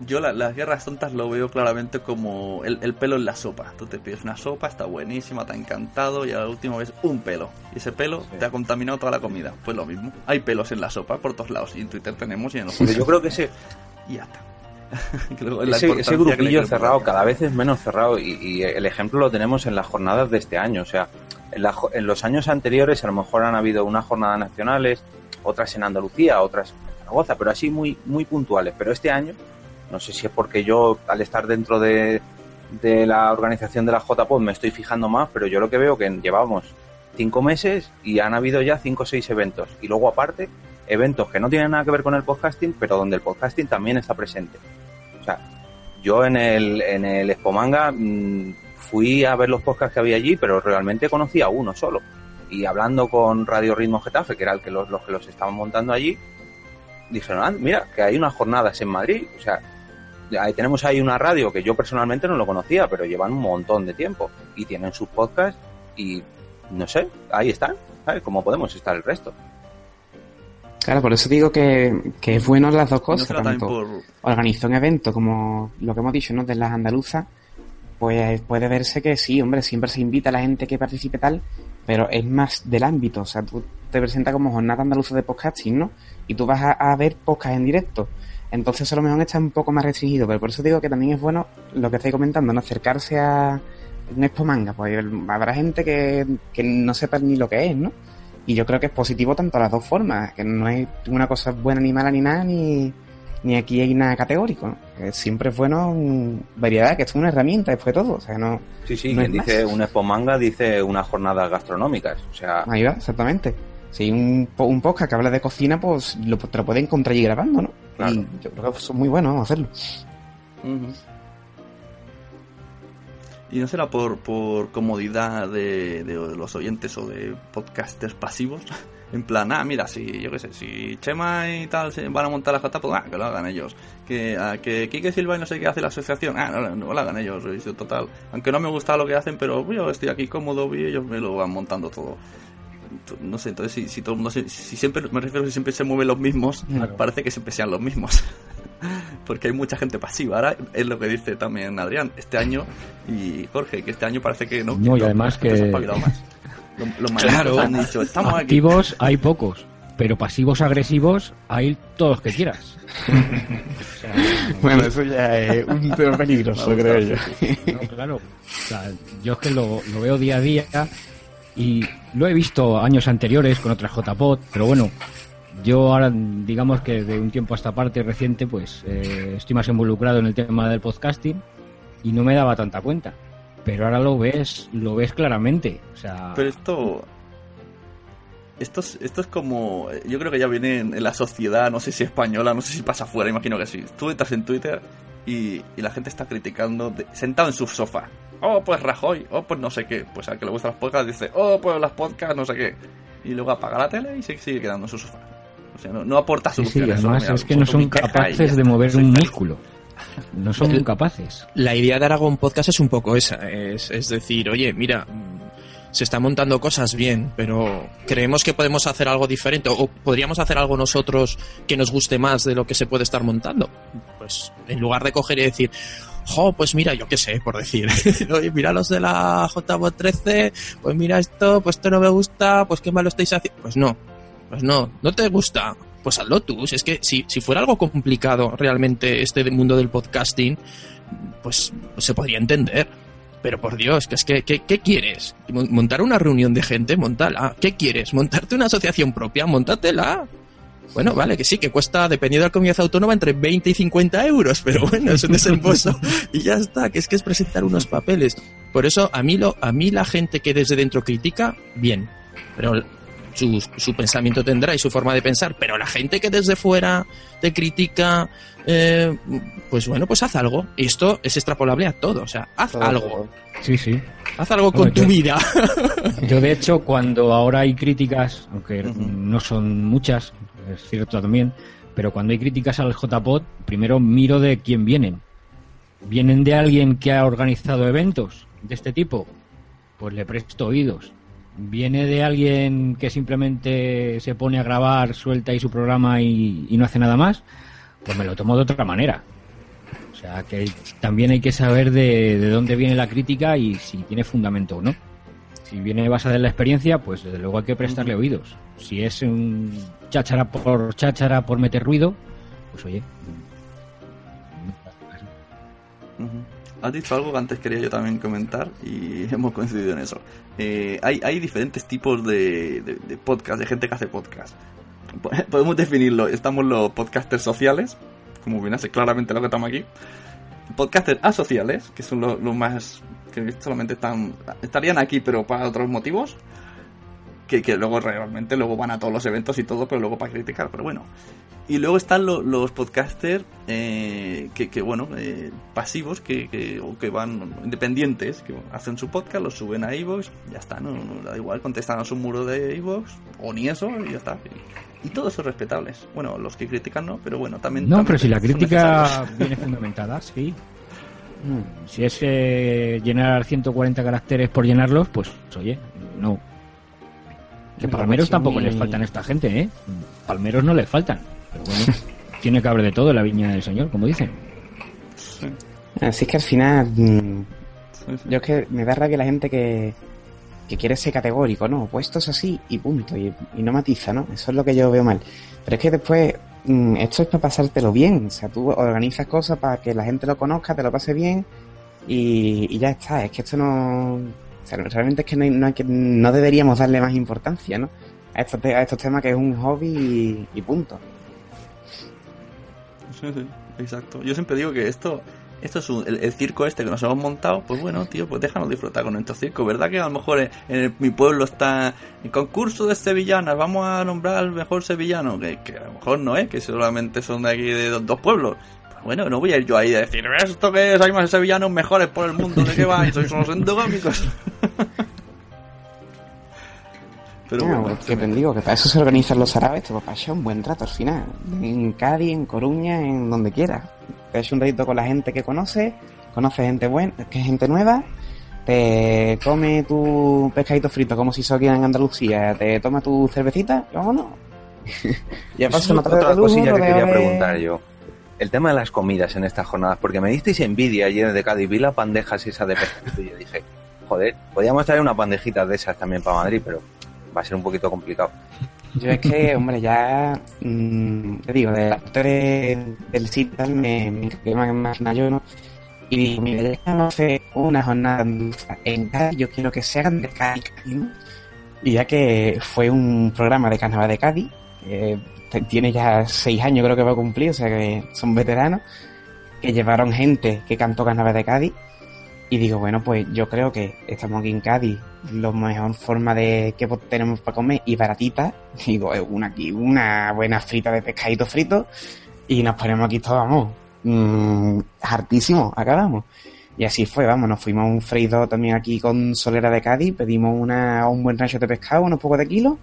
yo la- las guerras tontas lo veo claramente como el, el pelo en la sopa. Tú te pides una sopa, está buenísima, te ha encantado y a la última vez un pelo. Y ese pelo Sí. te ha contaminado toda la comida. Pues lo mismo. Hay pelos en la sopa por todos lados y en Twitter tenemos y en los Pero yo creo que ese, y ya está. Ese, ese que grupillo cerrado cada vez es menos cerrado y, y el ejemplo lo tenemos en las jornadas de este año. O sea, en, la en los años anteriores a lo mejor han habido unas jornadas nacionales, otras en Andalucía, otras en Zaragoza, pero así muy, muy puntuales. Pero este año, no sé si es porque yo al estar dentro de, la organización de la JPOD me estoy fijando más, pero yo lo que veo que llevamos cinco meses y han habido ya cinco o seis eventos. Y luego aparte, eventos que no tienen nada que ver con el podcasting, pero donde el podcasting también está presente. O sea, yo en el, en el Expo Manga mm, fui a ver los podcasts que había allí, pero realmente conocía uno solo. Y hablando con Radio Ritmo Getafe, que era el que los, los que los estaban montando allí, dijeron, ah, mira, que hay unas jornadas en Madrid. O sea, tenemos ahí una radio que yo personalmente no lo conocía, pero llevan un montón de tiempo y tienen sus podcasts y no sé, ahí están, ¿sabes? Como podemos estar el resto. Claro, por eso digo que, que es bueno las dos cosas. Tanto por... Organizó un evento, como lo que hemos dicho, ¿no? De las andaluzas, pues eh, puede verse que sí, hombre, siempre se invita a la gente que participe tal, pero es más del ámbito. O sea, tú te presentas como Jornada Andaluza de Podcasting, ¿no? Y tú vas a, a ver podcast en directo. Entonces a lo mejor está un poco más restringido, pero por eso digo que también es bueno lo que estáis comentando, no acercarse a un expo manga, pues habrá gente que, que no sepa ni lo que es, ¿no? Y yo creo que es positivo tanto las dos formas, que no es una cosa buena ni mala ni nada, ni, ni aquí hay nada categórico. ¿no? Siempre es bueno variedad, que es una herramienta después de todo. O sea, no, sí, sí, quien dice un expo manga dice unas jornadas gastronómicas. O sea... Ahí va, exactamente si un, un podcast que habla de cocina, pues lo, te lo pueden encontrar y grabando, ¿no? Claro. Yo creo que son muy buenos, hacerlo. Uh ¿Y no será por, por comodidad de, de, los oyentes o de podcasters pasivos? en plan, ah, mira, si yo qué sé, si Chema y tal se van a montar la jata, pues ah, que lo hagan ellos. Que, ah, que Quique Silva y no sé qué hace la asociación, ah, no, lo hagan ellos, total. Aunque no me gusta lo que hacen, pero yo estoy aquí cómodo y ellos me lo van montando todo no sé, entonces si, todo el mundo se, si siempre me refiero si siempre se mueven los mismos, parece que siempre sean los mismos. Porque hay mucha gente pasiva. Ahora es lo que dice también Adrián, este año y Jorge, que este año parece que no. No, y además que. claro. han dicho, estamos Activos aquí. hay pocos, pero pasivos agresivos hay todos que quieras. bueno, eso ya es un tema peligroso, creo yo. No, claro. O sea, yo es que lo, lo veo día a día y lo he visto años anteriores con otras JPOT, pero bueno, yo ahora, digamos que de un tiempo hasta parte reciente, pues eh, estoy más involucrado en el tema del podcasting y no me daba tanta cuenta. Pero ahora lo ves, lo ves claramente. O sea... Pero esto, esto es, esto es como. Yo creo que ya viene en, la sociedad, no sé si española, no sé si pasa afuera, imagino que sí. Tú entras en Twitter y, y la gente está criticando, sentado en su sofá, oh, pues Rajoy, oh, pues no sé qué. Pues al que le gustan las podcasts dice, oh, pues las podcasts, no sé qué. Y luego apaga la tele y se sigue quedando en su sofá. O sea, no, aporta soluciones. Sí, además es que no son capaces de mover un músculo. No son el, capaces. La idea de Aragón Podcast es un poco esa. Es, es decir, oye, mira, se están montando cosas bien, pero creemos que podemos hacer algo diferente o podríamos hacer algo nosotros que nos guste más de lo que se puede estar montando. Pues en lugar de coger y decir, jo, pues mira, yo qué sé, por decir, mira los de la JBot 13, pues mira esto, pues esto no me gusta, pues qué malo estáis haciendo. Pues no, pues no, no te gusta. Pues al Lotus, es que si, si fuera algo complicado realmente este mundo del podcasting, pues, se podría entender. Pero por Dios, que es que, ¿qué, ¿qué quieres? ¿Montar una reunión de gente? Montala. ¿Qué quieres? ¿Montarte una asociación propia? Montátela. Bueno, vale, que sí, que cuesta, dependiendo de la comunidad autónoma, entre 20 y 50 euros, pero bueno, es un desembolso y ya está, que es que es presentar unos papeles. Por eso, a mí, lo, a mí la gente que desde dentro critica, bien, pero su, su pensamiento tendrá y su forma de pensar, pero la gente que desde fuera te critica, eh, pues bueno, pues haz algo. Y esto es extrapolable a todo, o sea, haz algo. Sí, sí. Haz algo con tu vida. yo, de hecho, cuando ahora hay críticas, aunque no son muchas, es cierto también, pero cuando hay críticas al JPOD, primero miro de quién vienen. ¿Vienen de alguien que ha organizado eventos de este tipo? Pues le presto oídos. ¿Viene de alguien que simplemente se pone a grabar, suelta ahí su programa y, no hace nada más? Pues me lo tomo de otra manera. O sea, que también hay que saber de, de dónde viene la crítica y si tiene fundamento o no si viene basada en la experiencia, pues desde luego hay que prestarle oídos. Si es un, cháchara por cháchara por meter ruido, pues oye. Has dicho algo que antes quería yo también comentar y hemos coincidido en eso. Eh, hay, hay, diferentes tipos de, de, podcast, de gente que hace podcast. Podemos definirlo, estamos los podcasters sociales, como bien hace claramente lo que estamos aquí. Podcasters asociales, que son los más que solamente están estarían aquí pero para otros motivos que, que luego realmente luego van a todos los eventos y todo, pero luego para criticar, pero bueno. Y luego están lo- los podcasters eh, que, que, bueno, eh, pasivos, que, que, o que van independientes, que hacen su podcast, lo suben a iVoox, ya está, no, no da igual, contestan a su muro de iVoox, o ni eso, y ya está. Y, todos son respetables. Bueno, los que critican no, pero bueno, también... No, también pero si la crítica viene fundamentada, sí. Mm, Si es eh, llenar 140 caracteres por llenarlos, pues oye, no. Que palmeros sí, tampoco muy- les faltan a esta gente, ¿eh? Palmeros no les faltan. Pero bueno, tiene que haber de todo en la viña del señor, como dicen. Así que al final, mm, Sí, sí. yo es que me da rabia la gente que, que quiere ser categórico, ¿no? Pues esto es así y punto, y, y no matiza, ¿no? Eso es lo que yo veo mal. Pero es que después, mm, esto es para pasártelo bien, o sea, tú organizas cosas para que la gente lo conozca, te lo pase bien y, y ya está. Es que esto no... O sea, realmente es que no, hay- no, hay que, no deberíamos darle más importancia, ¿no? A estos, a estos temas que es un hobby y, punto. Sí, sí, exacto. Yo siempre digo que esto, esto es un- el, circo este que nos hemos montado, pues bueno, tío, pues déjanos disfrutar con nuestro circo. ¿Verdad que a lo mejor en, mi pueblo está el concurso de sevillanas, vamos a nombrar al mejor sevillano? Que, a lo mejor no es, que solamente son de aquí de dos pueblos. Bueno, no voy a ir yo ahí a decir, ¿esto que es? Hay más sevillanos mejores por el mundo, ¿de qué vais? Sois unos endogámicos. Pero Ah, bueno, que te digo que para eso se organizan los árabes, te pasar un buen rato al final. En Cádiz, en Coruña, en donde quieras. Te echas un ratito con la gente que conoces, conoces gente buena, que es gente nueva, te come tu pescadito frito como si sos aquí en Andalucía, te toma tu cervecita y vámonos. ya pasa una otra cosilla que quería preguntar yo. El tema de las comidas en estas jornadas, porque me disteis envidia ayer de Cádiz, vi las bandejas esa de pescadito y yo dije, joder, podríamos traer unas bandejitas de esas también para Madrid, pero va a ser un poquito complicado. Yo es que, hombre, ya, mm, te digo, de la parte de- del sitio me, me encargué más, yo, ¿no? Y digo, mira, ya vamos una jornada en Cádiz, yo quiero que se hagan de Cádiz. Y ya que fue un programa de carnaval de Cádiz, te- tiene ya seis años creo que va a cumplir, o sea que son veteranos, que llevaron gente que cantó carnaval de Cádiz, y digo, bueno, pues yo creo que estamos aquí en Cádiz, la mejor forma de que po- tenemos para comer y baratita, digo, es una aquí, una buena frita de pescadito frito y nos ponemos aquí todos, vamos, mm, hartísimo, acabamos. Y así fue, vamos, nos fuimos a un freidor también aquí con Solera de Cádiz, pedimos una, un buen rancho de pescado, unos pocos de kilos,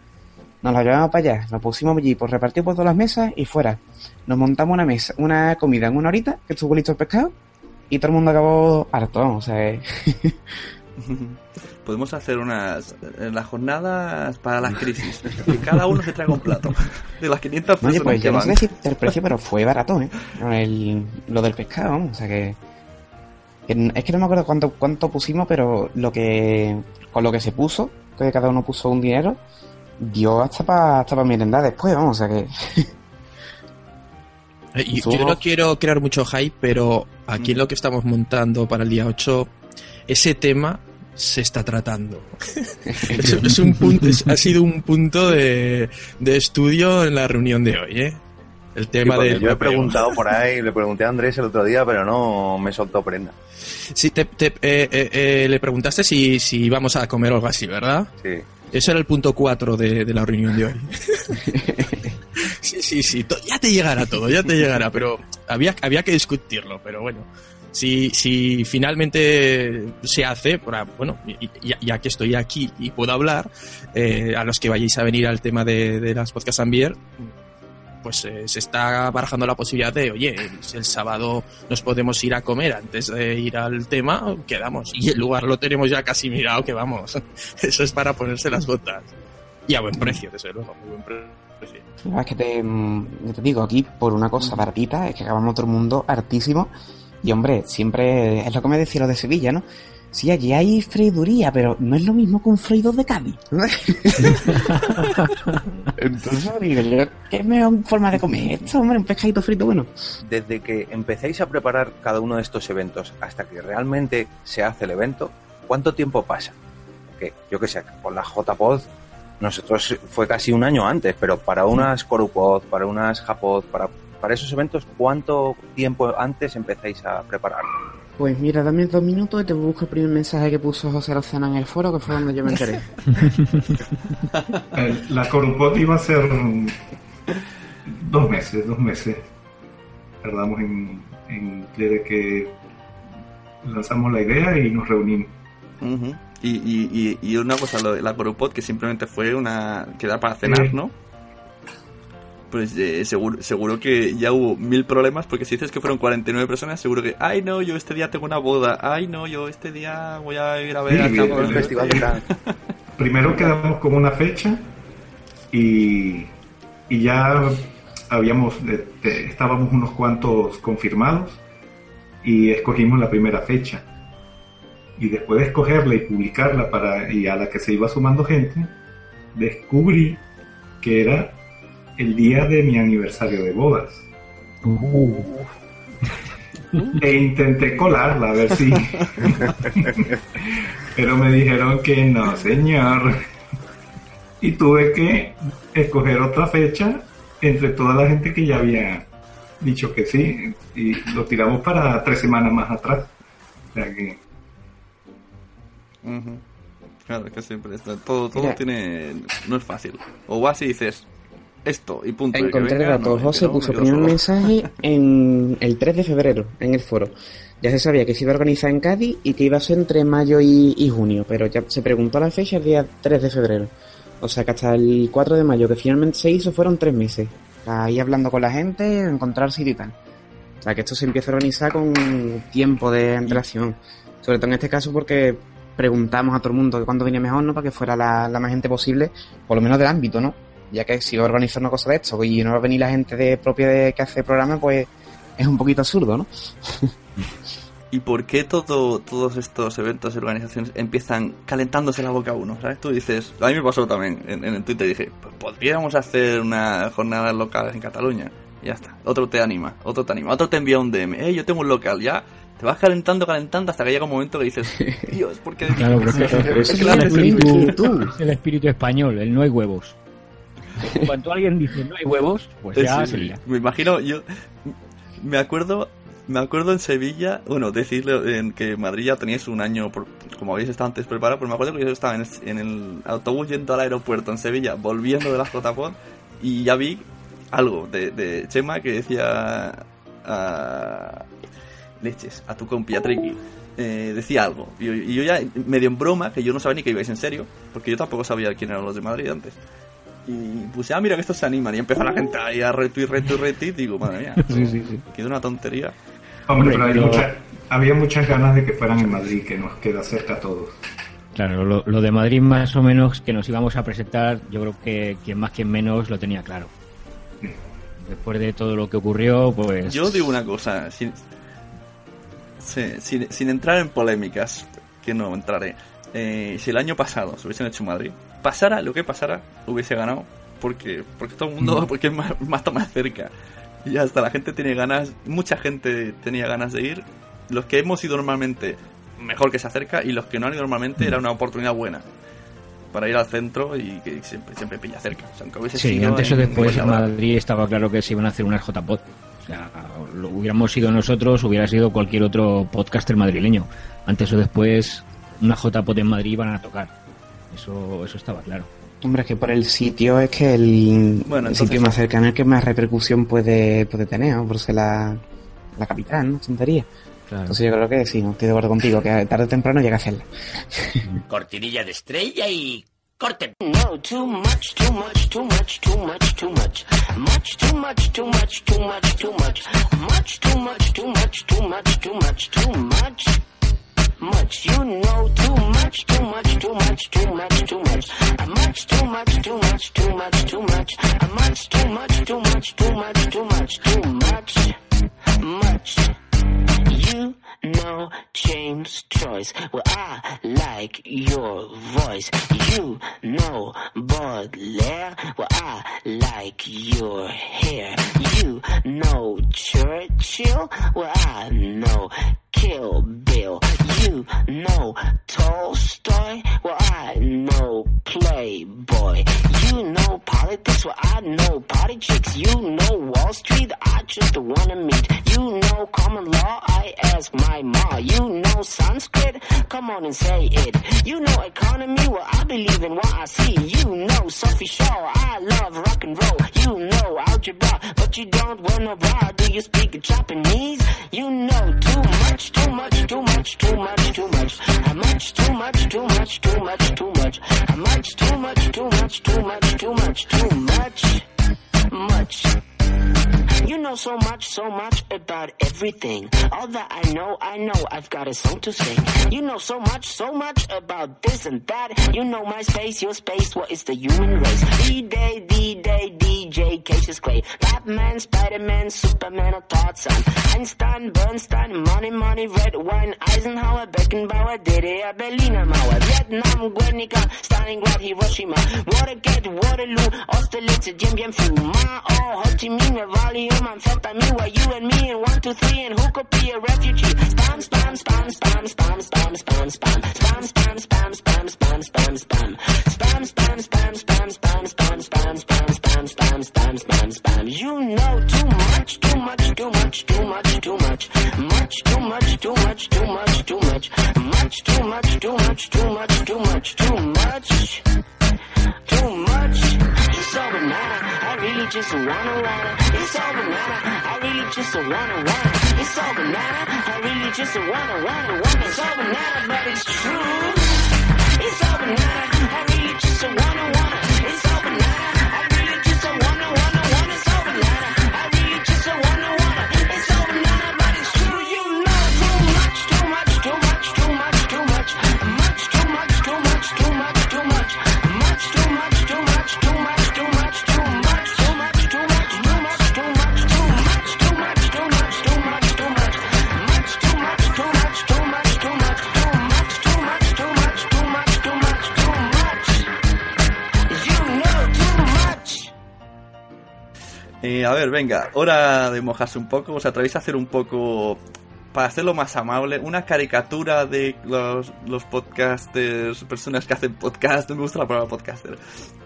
nos lo llevamos para allá, lo pusimos allí, por repartir por todas las mesas y fuera. Nos montamos una mesa, una comida en una horita, que estuvo listo el pescado, y todo el mundo acabó harto, o sea, eh, Podemos hacer unas eh, las jornadas para las crisis. Que cada uno se traiga un plato. De las 500 personas Oye, pues que yo no sé decirte el precio, pero fue barato, ¿eh? El- lo del pescado, vamos, o sea que, Es que no me acuerdo cuánto, cuánto pusimos, pero lo que... Con lo que se puso, que cada uno puso un dinero, dio hasta para hasta pa merendar después, vamos, o sea que... Eh, Yo no quiero crear mucho hype, pero aquí en lo que estamos montando para el día 8, ese tema se está tratando. es, es un punto, es- ha sido un punto de, de estudio en la reunión de hoy, ¿eh? El Sí, tema porque del yo he preguntado por ahí, le pregunté a Andrés el otro día, pero no me soltó prenda. Sí, te- te- eh, eh, eh, le preguntaste si, si íbamos a comer o algo así, ¿verdad? Sí. Ese era el punto 4 de, de la reunión de hoy. sí, sí, sí. Ya te llegará todo, ya te llegará, pero había, había que discutirlo, pero bueno. Si, si finalmente se hace, para- bueno, ya, ya que estoy aquí y puedo hablar, eh, a los que vayáis a venir al tema de, de las podcast Ambier, pues eh, se está barajando la posibilidad de, oye, el, el sábado nos podemos ir a comer antes de ir al tema, quedamos. Y el lugar lo tenemos ya casi mirado, que vamos. Eso es para ponerse las botas. Y a buen precio, desde luego, muy buen pre- precio. Verdad es que te, mm, te digo, aquí por una cosa baratita, es que acabamos todo el mundo hartísimo. Y hombre, siempre es lo que me decía lo de Sevilla, ¿no? Sí, aquí hay freiduría, pero no es lo mismo que un freidor de Cádiz. Entonces digo ¿qué mejor forma de comer esto, hombre? Un pescadito frito, bueno. Desde que empecéis a preparar cada uno de estos eventos hasta que realmente se hace el evento, ¿cuánto tiempo pasa? Porque yo que sé, con la JPod, nosotros fue casi un año antes, pero para unas Corupod, para unas Japod, para, para esos eventos, ¿cuánto tiempo antes empezáis a preparar? Pues mira, dame dos minutos y te busco el primer mensaje que puso José Lozana en el foro, que fue donde yo me enteré. El- La Corupot iba a ser dos meses, dos meses. Tardamos en, en desde que lanzamos la idea y nos reunimos. Y, y, y, y una cosa, lo de la Corupod, que simplemente fue una. quedar para cenar, Sí. ¿no? Pues eh, seguro, seguro que ya hubo mil problemas, porque si dices que fueron 49 personas, seguro que, ay no, yo este día tengo una boda, ay no, yo este día voy a ir a ver Sí, a bien. festival de tal. Primero quedamos con una fecha y, y ya habíamos estábamos unos cuantos confirmados y escogimos la primera fecha. Y después de escogerla y publicarla para y a la que se iba sumando gente, descubrí que era el día de mi aniversario de bodas. E intenté colarla a ver si. Pero me dijeron que no, señor. Y tuve que escoger otra fecha entre toda la gente que ya había dicho que sí. Y lo tiramos para tres semanas más atrás. O sea que. Claro, es que siempre está, todo, todo Mira. tiene. no es fácil. O vas y dices esto y punto. Encontré el dato. no, José puso el primer solo. mensaje en el 3 de febrero, en el foro. Ya se sabía que se iba a organizar en Cádiz y que iba a ser entre mayo y, y junio, pero ya se preguntó la fecha el día 3 de febrero. O sea que hasta el 4 de mayo, que finalmente se hizo, fueron tres meses. Ahí hablando con la gente, encontrar sitio y tal. O sea que esto se empieza a organizar con tiempo de antelación. Sobre todo en este caso porque preguntamos a todo el mundo que cuándo venía mejor, ¿no? Para que fuera la, la más gente posible, por lo menos del ámbito, ¿no? Ya que si va a organizar una cosa de esto y no va a venir la gente de propia de que hace el programa, pues es un poquito absurdo, ¿no? ¿Y por qué todo, todos estos eventos y organizaciones empiezan calentándose la boca a uno? ¿Sabes? Tú dices, a mí me pasó también en, en el Twitter, dije, pues podríamos hacer una jornada local en Cataluña. Y ya está. Otro te anima, otro te anima, otro te envía un DM, eh, yo tengo un local, ya. Te vas calentando, calentando hasta que llega un momento que dices, Dios, ¿por qué? Claro, pero es que- es es el la espíritu- inquietud. es el espíritu español, el no hay huevos. Cuando alguien dice no hay huevos, pues ya sí, se. Me imagino, yo me acuerdo, me acuerdo en Sevilla, bueno, decirle en que Madrid ya teníais un año, por- como habéis estado antes preparado, pero me acuerdo que yo estaba en el, en el autobús yendo al aeropuerto en Sevilla, volviendo de la JPod, y ya vi algo de, de Chema que decía a leches, a tu compi, a eh, decía algo. Y, yo- y yo ya medio en broma que yo no sabía ni que ibais en serio porque yo tampoco sabía quién eran los de Madrid antes y puse, ah, mira que estos se animan. Y empezó la gente ahí a retweet, retweet, retweet. Digo, madre mía, Sí, sí, sí. que es una tontería. Hombre, pero hay pero- mucha- había muchas ganas de que fueran en Madrid, que nos queda cerca a todos. Claro, lo, lo de Madrid más o menos que nos íbamos a presentar, yo creo que quien más quien menos lo tenía claro. Después de todo lo que ocurrió, pues... Yo digo una cosa, sin, sí, sin, sin entrar en polémicas, que no entraré. Eh, si el año pasado se hubiesen hecho en Madrid, pasara lo que pasara, hubiese ganado. Porque, porque todo el mundo, porque es más, más, está más cerca. Y hasta la gente tiene ganas, mucha gente tenía ganas de ir. Los que hemos ido normalmente, mejor que se acerca. Y los que no han ido normalmente, era una oportunidad buena. Para ir al centro y que siempre, siempre pilla cerca. O sea, aunque hubiese Sí, antes o después en. Madrid estaba claro que se iban a hacer unas JPod. O sea, lo hubiéramos sido nosotros, hubiera sido cualquier otro podcaster madrileño. Antes o después, una JPod en Madrid iban a tocar. Eso, eso estaba claro. Hombre, es que por el sitio es que el, Bueno, el entonces- sitio más cercano es el que más repercusión puede, puede tener, ¿no? por ser la, la capital, ¿no? Tontería. Claro. Entonces yo creo que sí, no estoy de acuerdo contigo, que tarde o temprano llega a hacerla. Cortinilla de estrella y corte. No, too much, too much, too much, too much, too much. Much, too much, too much, too much, too much. Much, too much, too much, too much, too much, too much. Much, you know, too much, too much, too much, too much, too much. A much, too much, too much, too much, too much. A much, too much, too much, too much, too much, too much. Much. You know James Joyce. Well, I like your voice. You know Baudelaire. Well, I like your hair. You know Churchill. Well, I know Kill Bill. You know Tolstoy. Well, I know Playboy. You know politics, well, I know party chicks. You know Wall Street, I just wanna meet. You know common law, I ask my ma. You know Sanskrit, come on and say it. You know economy, well, I believe in what I see. You know Sophie Shaw, I love rock and roll. You know algebra, but you don't no bra. Do you speak Japanese? You know too much, too much, too much, too much, too much. How much, too much, too much, too much, too much. How much, too much, too much, too much, too much, too much, much. You know so much, so much about everything. All that I know, I know I've got a song to sing. You know so much, so much about this and that. You know my space, your space, what is the human race? D-Day, D-Day, DJ, Cassius Clay. Batman, Spider-Man, Superman, or Tarzan. Einstein, Bernstein, money, money, red wine. Eisenhower, Beckenbauer, Didier, Berliner Mauer. Vietnam, Guernica, Stalingrad, Hiroshima. Watergate, Waterloo, Austerlitz, Jim Bien Phu. Ma, oh, Minh, Valium, amphetamine. Were you and me in one, two, three, and who could be a refugee? Spam, spam, spam, spam, spam, spam, spam, spam. Spam, spam, spam, spam, spam, spam, spam. Spam, spam, spam, spam, spam, spam, spam, spam, spam, spam, spam, spam, spam. You know too much, too much, too much, too much, too much. Much, too much, too much, too much, too much. Much, too much, too much, too much, too much. Too much. It's all banana. I really just wanna wanna. It's all banana. I really just wanna wanna. It's all banana. I really just wanna wanna wanna. It's all banana, but it's true. It's all banana. I really just wanna wanna. It's all banana. I Eh, a ver, venga, hora de mojarse un poco. ¿Os atrevéis a hacer un poco, para hacerlo más amable, una caricatura de los, los podcasters, personas que hacen podcast, no me gusta la palabra podcaster,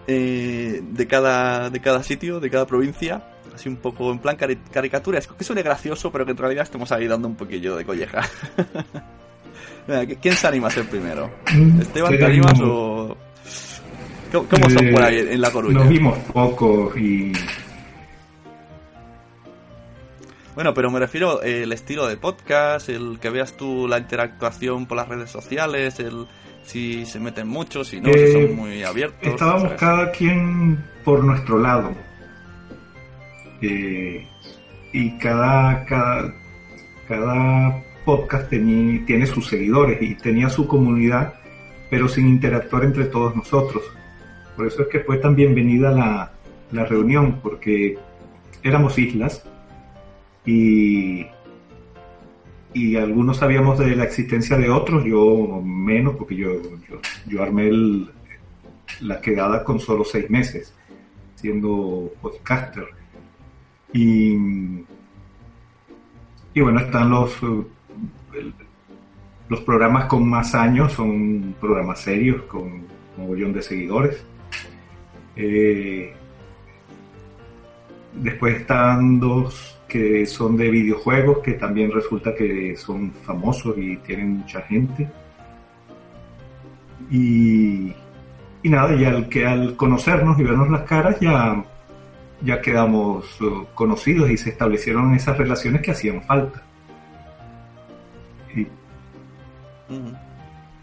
eh, de, cada, de cada sitio, de cada provincia? Así un poco en plan cari caricatura. Es que suene gracioso, pero que en realidad estemos ahí dando un poquillo de colleja. ¿Quién se anima a ser primero? ¿Esteban, te animas o...? ¿Cómo, cómo son por ahí en La Coruña? Nos vimos poco y Bueno, pero me refiero eh, el estilo de podcast, el que veas tú la interactuación por las redes sociales, el si se meten mucho, si no, si Eh, son muy abiertos. estábamos ¿sabes? cada quien por nuestro lado. Eh, y cada, cada, cada podcast teni- tiene sus seguidores y tenía su comunidad, pero sin interactuar entre todos nosotros. Por eso es que fue tan bienvenida la, la reunión, porque éramos islas y, y algunos sabíamos de la existencia de otros, yo menos, porque yo, yo, yo armé el, la quedada con solo seis meses, siendo podcaster. Y, y bueno, están los, los programas con más años, son programas serios, con un mogollón de seguidores. Eh, después están dos que son de videojuegos, que también resulta que son famosos y tienen mucha gente. Y, y nada, y al, que al conocernos y vernos las caras ya, ya quedamos eh, conocidos y se establecieron esas relaciones que hacían falta. Y.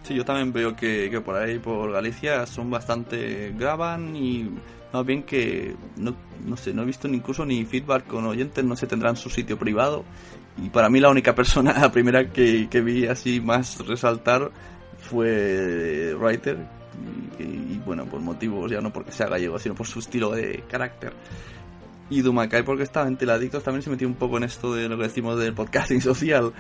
Sí, yo también veo que, que por ahí, por Galicia, son bastante. graban y. Más bien que. No, no sé, no he visto ni incluso ni feedback con oyentes, no sé, tendrán su sitio privado. Y para mí, la única persona, la primera que, que vi así más resaltar fue Writer. Y, y, bueno, por motivos ya no porque sea gallego, sino por su estilo de carácter. Y Dumacay, porque estaba en Teladictos, también se metió un poco en esto de lo que decimos del podcasting social.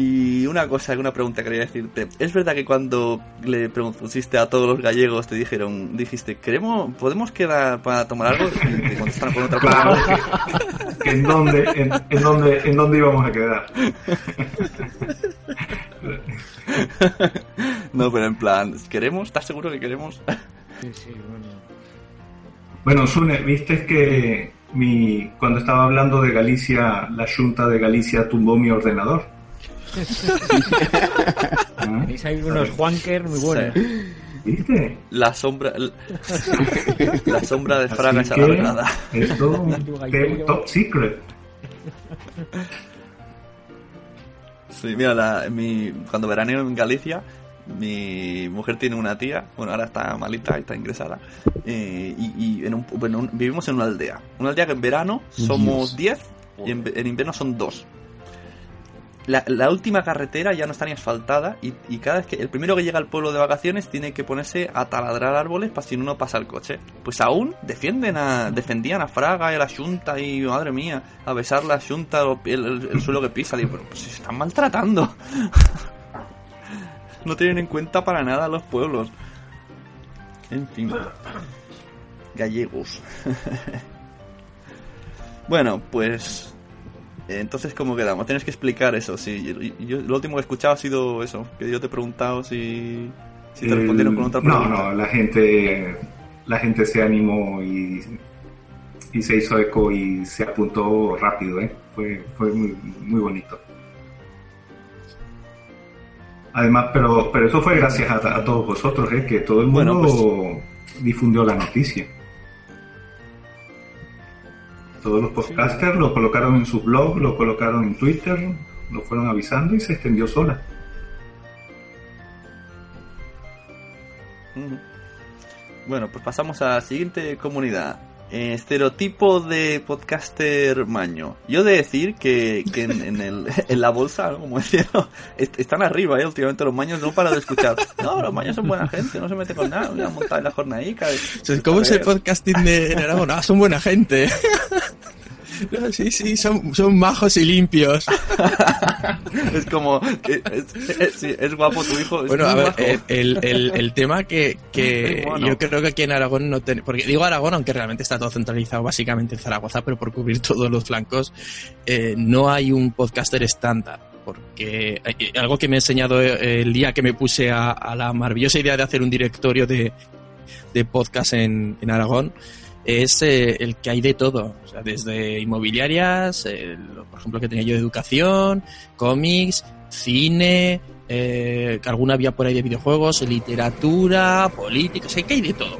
Y una cosa, una pregunta quería decirte. ¿Es verdad que cuando le pusiste a todos los gallegos te dijeron, dijiste, queremos, podemos quedar para tomar algo? Y te contestaron con otra Claro. pregunta. ¿En dónde, en, en dónde, en dónde íbamos a quedar? No, pero en plan, ¿queremos? ¿Estás seguro que queremos? Sí, sí, bueno. Bueno, Sune, viste que mi, cuando estaba hablando de Galicia, la Junta de Galicia tumbó mi ordenador. Tenéis ahí unos Juanker muy buenos. ¿Viste? La sombra. La sombra de Fraga es alargada. Esto que top secret. Sí, mira, la- mi, cuando veraneo en Galicia, mi mujer tiene una tía, bueno, ahora está malita, está ingresada, eh, y, y en un- en un- vivimos en una aldea. Una aldea que en verano somos 10 y en, en invierno son 2. La, última carretera ya no está ni asfaltada y, cada vez que el primero que llega al pueblo de vacaciones tiene que ponerse a taladrar árboles para si no pasa el coche. Pues aún defienden a, defendían a Fraga y a la Junta y madre mía, a besar la Junta el, el- el suelo que pisa. Digo, pero pues se están maltratando. no tienen en cuenta para nada los pueblos. En fin. Gallegos. bueno, pues Entonces, ¿cómo quedamos? Tienes que explicar eso. Sí, yo, yo- lo último que he escuchado ha sido eso, que yo te he preguntado si, si te El- respondieron con otra Eh, no, pregunta. no, la gente, la gente se animó y, y se hizo eco y se apuntó rápido, ¿eh? Fue, fue muy, muy bonito. Además, pero, pero eso fue gracias a, a todos vosotros, ¿eh? Que todo el mundo Bueno, difundió la noticia. Todos los podcasters lo colocaron en sus blogs, lo colocaron en Twitter, lo fueron avisando y se extendió sola. Bueno, pues pasamos a la siguiente comunidad. Eh, estereotipo de podcaster maño. Yo de decir que, que en, en el, en la bolsa, ¿no? como decía, ¿no? Est- están arriba, ¿eh? últimamente los maños no para de escuchar. No, los maños son buena gente, no se mete con nada, voy a montar en la jornadica. Sea, ¿Cómo es el podcasting de Aragón? Ah, son buena gente. No, sí, sí, son, son majos y limpios. Es como, es, es- es guapo tu hijo. Bueno, a ver, el, el, el- tema que, que bueno. yo creo que aquí en Aragón no tenemos... Porque digo Aragón, aunque realmente está todo centralizado básicamente en Zaragoza, pero por cubrir todos los flancos, eh, no hay un podcaster estándar. Porque algo que me he enseñado eh, el día que me puse a, a la maravillosa idea de hacer un directorio de, de podcast en, en Aragón es eh, el que hay de todo, o sea, desde inmobiliarias, eh, por ejemplo, que tenía yo de educación, cómics, cine, eh, que alguna había por ahí de videojuegos, literatura, política, o que hay de todo.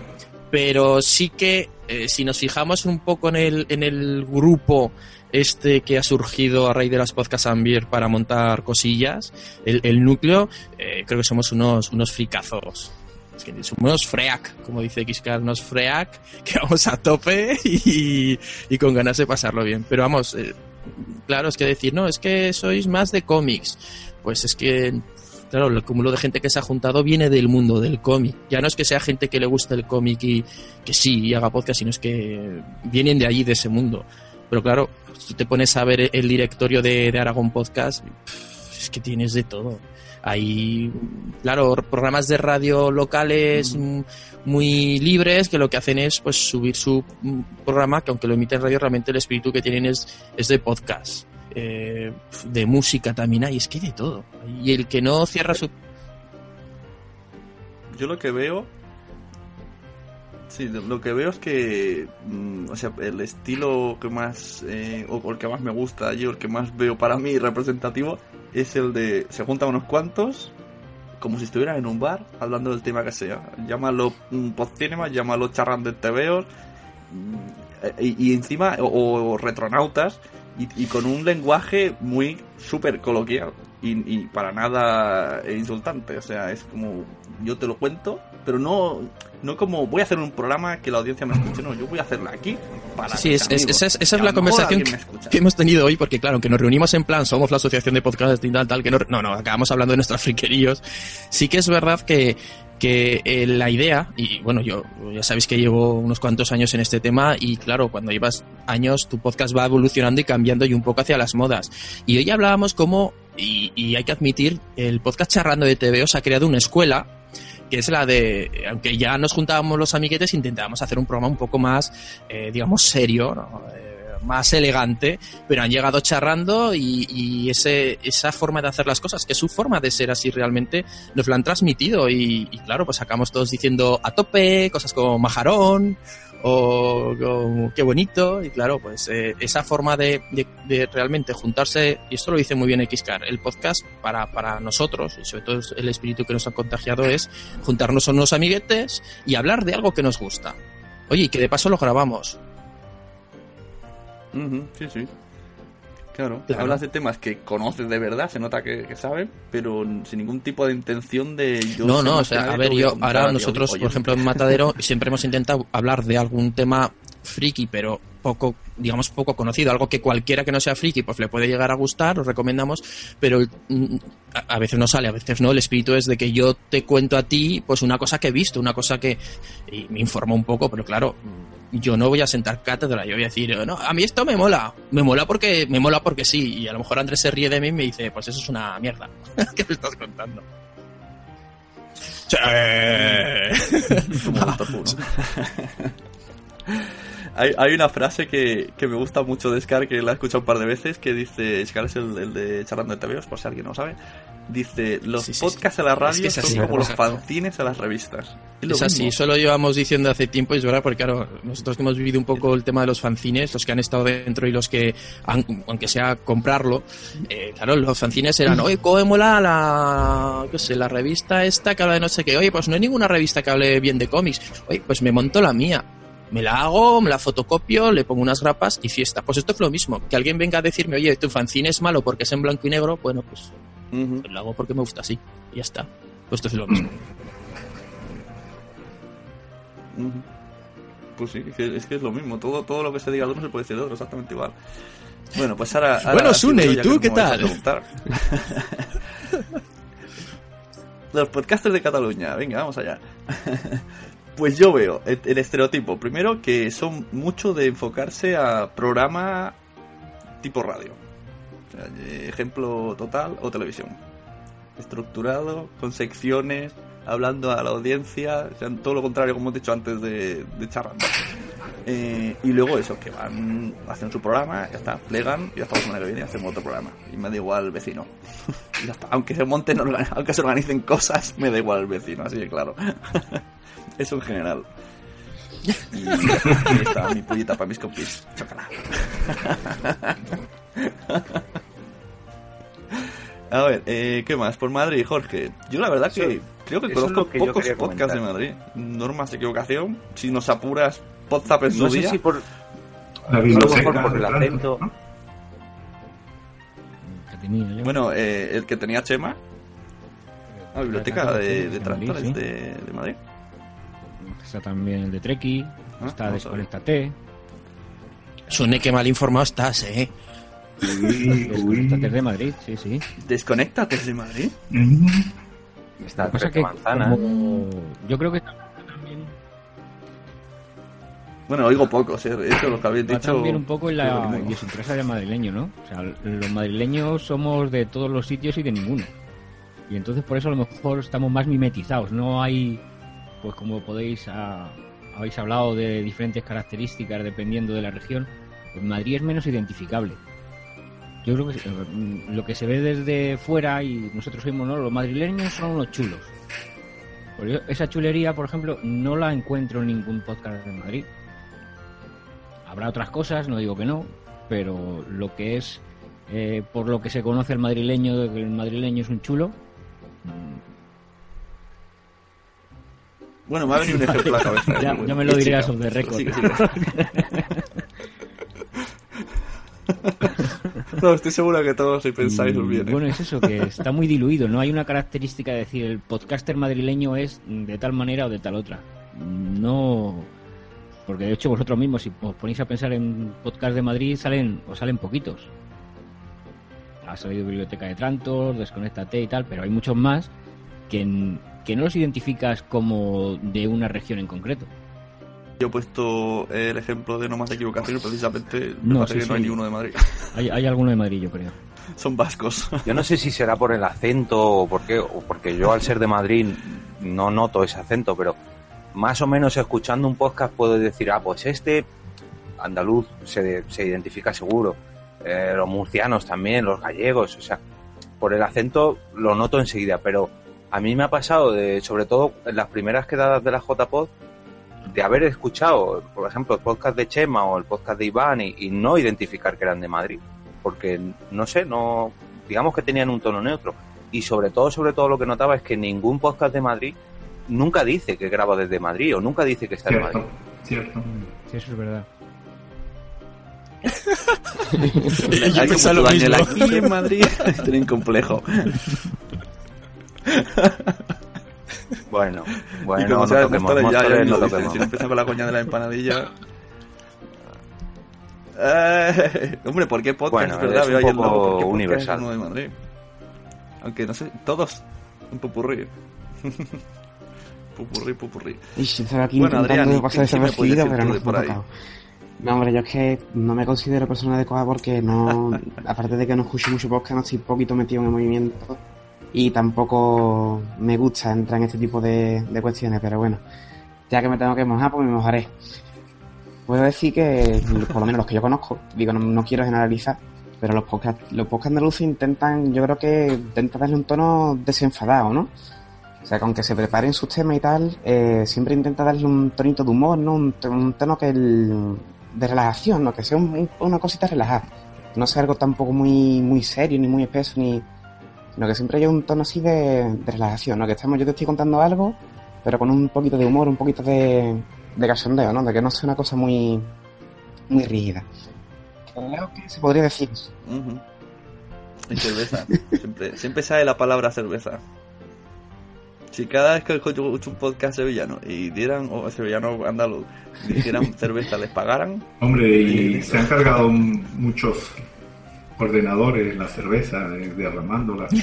Pero sí que eh, si nos fijamos un poco en el, en el grupo este que ha surgido a raíz de las podcasts Ambir para montar cosillas, el, el núcleo, creo que somos unos, unos fricazos. Es que somos unos freak, como dice Xcar, unos freak, que vamos a tope y, y con ganas de pasarlo bien. Pero vamos, eh, claro, es que decir, no, es que sois más de cómics. Pues es que, claro, el cúmulo de gente que se ha juntado viene del mundo del cómic. Ya no es que sea gente que le gusta el cómic y que sí y haga podcast, sino es que vienen de allí, de ese mundo. Pero claro, si tú te pones a ver el directorio de, de Aragón Podcast, es que tienes de todo. Hay, claro, programas de radio locales mm, muy libres que lo que hacen es pues subir su mm, programa, que aunque lo emite en radio, realmente el espíritu que tienen es, es de podcast. Eh, de música también hay, es que hay de todo. Y el que no cierra su... Yo lo que veo. Sí, lo que veo es que. mm, o sea, el estilo que más. eh, o o el que más me gusta, yo el que más veo para mí representativo, es el de. Se juntan unos cuantos. Como si estuvieran en un bar, hablando del tema que sea. Llámalo postcinema, llámalo charrando de tebeos. mm, Y, encima, o, retronautas, y, y con un lenguaje muy súper coloquial y, y para nada insultante. O sea, es como yo te lo cuento, pero no, no como voy a hacer un programa que la audiencia me escuche. No, yo voy a hacerla aquí para Sí, es- esa es- esa es Que a la conversación que hemos tenido hoy, porque claro, aunque nos reunimos en plan, somos la asociación de podcast y tal, tal, que no, no, no, acabamos hablando de nuestras friqueríos. Sí que es verdad que, que eh, la idea, y bueno, yo ya sabéis que llevo unos cuantos años en este tema, y claro, cuando llevas años, tu podcast va evolucionando y cambiando y un poco hacia las modas. Y hoy hablábamos cómo, y, y hay que admitir, el podcast charrando de TVO se ha creado una escuela que es la de, aunque ya nos juntábamos los amiguetes, intentábamos hacer un programa un poco más, eh, digamos, serio, ¿no? Eh, más elegante, pero han llegado charrando y, y ese, esa forma de hacer las cosas, que es su forma de ser así realmente, nos lo han transmitido y, y claro, pues acabamos todos diciendo a tope, cosas como majarón, o, qué bonito y claro pues eh, esa forma de, de, realmente juntarse y esto lo dice muy bien Xcar el podcast para, para nosotros y sobre todo el espíritu que nos ha contagiado es juntarnos con unos amiguetes y hablar de algo que nos gusta oye y que de paso lo grabamos sí, sí. Claro, Claro. hablas de temas que conoces de verdad, se nota que, que saben, pero sin ningún tipo de intención de... yo no, no, o sea, a ver, yo ahora nosotros, oye, por ejemplo, en Matadero siempre hemos intentado hablar de algún tema friki, pero poco, digamos, poco conocido, algo que cualquiera que no sea friki, pues le puede llegar a gustar, os recomendamos, pero mm, a, a veces no sale, a veces no, el espíritu es de que yo te cuento a ti, pues una cosa que he visto, una cosa que y me informo un poco, pero claro, yo no voy a sentar cátedra, yo voy a decir, no, a mí esto me mola, me mola porque, me mola porque sí, y a lo mejor Andrés se ríe de mí y me dice, pues eso es una mierda, ¿qué me estás contando? ¿no? hay, hay una frase que, que me gusta mucho de Scar, que la he escuchado un par de veces, que dice, Scar es el, el de Charlando de TVOs, por si alguien no lo sabe, dice, los Sí, sí, podcasts sí. a la Es radio que es así, son como los fanzines a las revistas. lo Es así, mismo. eso lo llevamos diciendo hace tiempo y es verdad, porque claro, nosotros que hemos vivido un poco el tema de los fanzines, los que han estado dentro y los que, han, aunque sea comprarlo, eh, claro, los fanzines eran, oye, ¿cómo mola la, qué sé, la revista esta que habla de no sé qué? Oye, pues no hay ninguna revista que hable bien de cómics. Oye, pues me monto la mía. Me la hago, me la fotocopio, le pongo unas grapas y fiesta. Pues esto es lo mismo. Que alguien venga a decirme, oye, tu fanzine es malo porque es en blanco y negro, bueno, pues Ujú. lo hago porque me gusta así. Y ya está. Pues esto es lo mismo. Pues sí, es que, es que es lo mismo. Todo, todo lo que se diga de uno se puede decir de otro, exactamente igual. Bueno, pues ahora. ahora Bueno, Sune, ¿y tú qué tal? Los podcasters de Cataluña, venga, vamos allá. Pues yo veo el, estereotipo. Primero, que son mucho de enfocarse a programa tipo radio. Ejemplo total o televisión. Estructurado, con secciones, hablando a la audiencia, o sea, todo lo contrario, como hemos dicho antes de, de. Eh, y luego eso, que van, hacen su programa, ya está, plegan y hasta la semana que viene hacemos otro programa. Y me da igual el vecino. y. Aunque se monten, aunque se organicen cosas, me da igual el vecino, así de claro. eso en general. Y ahí está mi pullita para mis compis. Chócala. A ver, eh, ¿qué más? Por Madrid, Jorge. Yo la verdad que creo que conozco que pocos podcasts de. Madrid. Normas de equivocación. Si nos apuras, Podzap en su No sé día. si por, La mejor por el acento. Bueno, eh, el que tenía Chema. La biblioteca de, de de, de Madrid. Está también el de Treki, Ah, está. Desconectate, Sune, que mal informado estás, eh. Uy, Desconectate de Madrid, sí, sí. Desconéctate de Madrid. Mm. Está Lo que como- yo creo que también Bueno, oigo pocos, eh. Eso lo que habéis va dicho. también un poco en la idiosincrasia del madrileño, ¿no? O sea, los madrileños somos de todos los sitios y de ninguno. Y entonces por eso a lo mejor estamos más mimetizados. No hay, pues como podéis, habéis hablado de diferentes características dependiendo de la región. Pues Madrid es menos identificable. Yo creo que eh, lo que se ve desde fuera y nosotros vimos, ¿no? Los madrileños son los chulos. Esa chulería, por ejemplo, no la encuentro en ningún podcast de Madrid. Habrá otras cosas, no digo que no, pero lo que es, eh, por lo que se conoce el madrileño, de que el madrileño es un chulo, mm, Bueno, me ha venido un ejemplo a la cabeza. Ya- Bueno, ya me lo dirás. Sigue, sigue. no, estoy seguro que todos si pensáis os viene. bueno, es eso, que está muy diluido, no hay una característica de decir el podcaster madrileño es de tal manera o de tal otra. No, porque de hecho vosotros mismos, si os ponéis a pensar en podcast de Madrid, salen o salen poquitos. Ha salido Biblioteca de Trantor, Desconéctate y tal, pero hay muchos más que, que no los identificas como de una región en concreto. Yo he puesto el ejemplo de no más equivocación y precisamente me No, parece sí, que no hay sí. ni uno de Madrid. Hay, hay alguno de Madrid, yo creo. Son vascos. Yo no sé si será por el acento o por qué, o porque yo al ser de Madrid no noto ese acento, pero más o menos escuchando un podcast puedo decir, ah, pues este andaluz se, se identifica seguro. Eh, los murcianos también, los gallegos, o sea, por el acento lo noto enseguida, pero a mí me ha pasado, de, sobre todo en las primeras quedadas de la JPod, de haber escuchado, por ejemplo, el podcast de Chema o el podcast de Iván y, y no identificar que eran de Madrid, porque no sé, no, digamos que tenían un tono neutro. Y sobre todo, sobre todo lo que notaba es que ningún podcast de Madrid nunca dice que graba desde Madrid o nunca dice que está en Cierto, Madrid. cierto. Sí, eso es verdad. Hay Yo lo mismo. aquí en Madrid tienen complejo. Bueno, y bueno, como no de toquemos, ya, ya no toquemos. Si no empieza con la coña de la empanadilla. Eh, hombre, ¿por qué podcast? Bueno, es verdad, es veo un ahí el logo, poco ¿por qué podcast universal. es uno de Madrid? Aunque no sé, todos. Un pupurrí. pupurrí, pupurrí. Y estaba aquí Bueno, intentando Adrián, ¿y pasar desapercibido, pero no por ahí? No, hombre, yo es que no me considero persona adecuada porque no, aparte de que no escucho mucho podcast, no estoy poquito metido en el movimiento y tampoco me gusta entrar en este tipo de, cuestiones, pero bueno, ya que me tengo que mojar, pues me mojaré. Puedo decir que, por lo menos los que yo conozco, digo, no, no quiero generalizar, pero los podcasts, los podcasts andaluces intentan, yo creo que intentan darle un tono desenfadado, ¿no? O sea, que aunque se preparen sus temas y tal, eh, siempre intenta darle un tonito de humor, ¿no? Un, un tono que el- de relajación, ¿no? Que sea un- un- una cosita relajada. Que no sea algo tampoco muy, muy serio, ni muy espeso, ni... Sino que siempre haya un tono así de, de relajación, ¿no? Que estamos, yo te estoy contando algo, pero con un poquito de humor, un poquito de, de cachondeo, ¿no? De que no sea una cosa muy, muy rígida. Creo que se podría decir. Y cerveza. siempre, siempre sale la palabra cerveza. Si cada vez que escucho un podcast sevillano y dieran, o sevillano andaluz, dijeran cerveza, les pagaran, Hombre, y se han cargado muchos ordenadores, la cerveza, derramándola.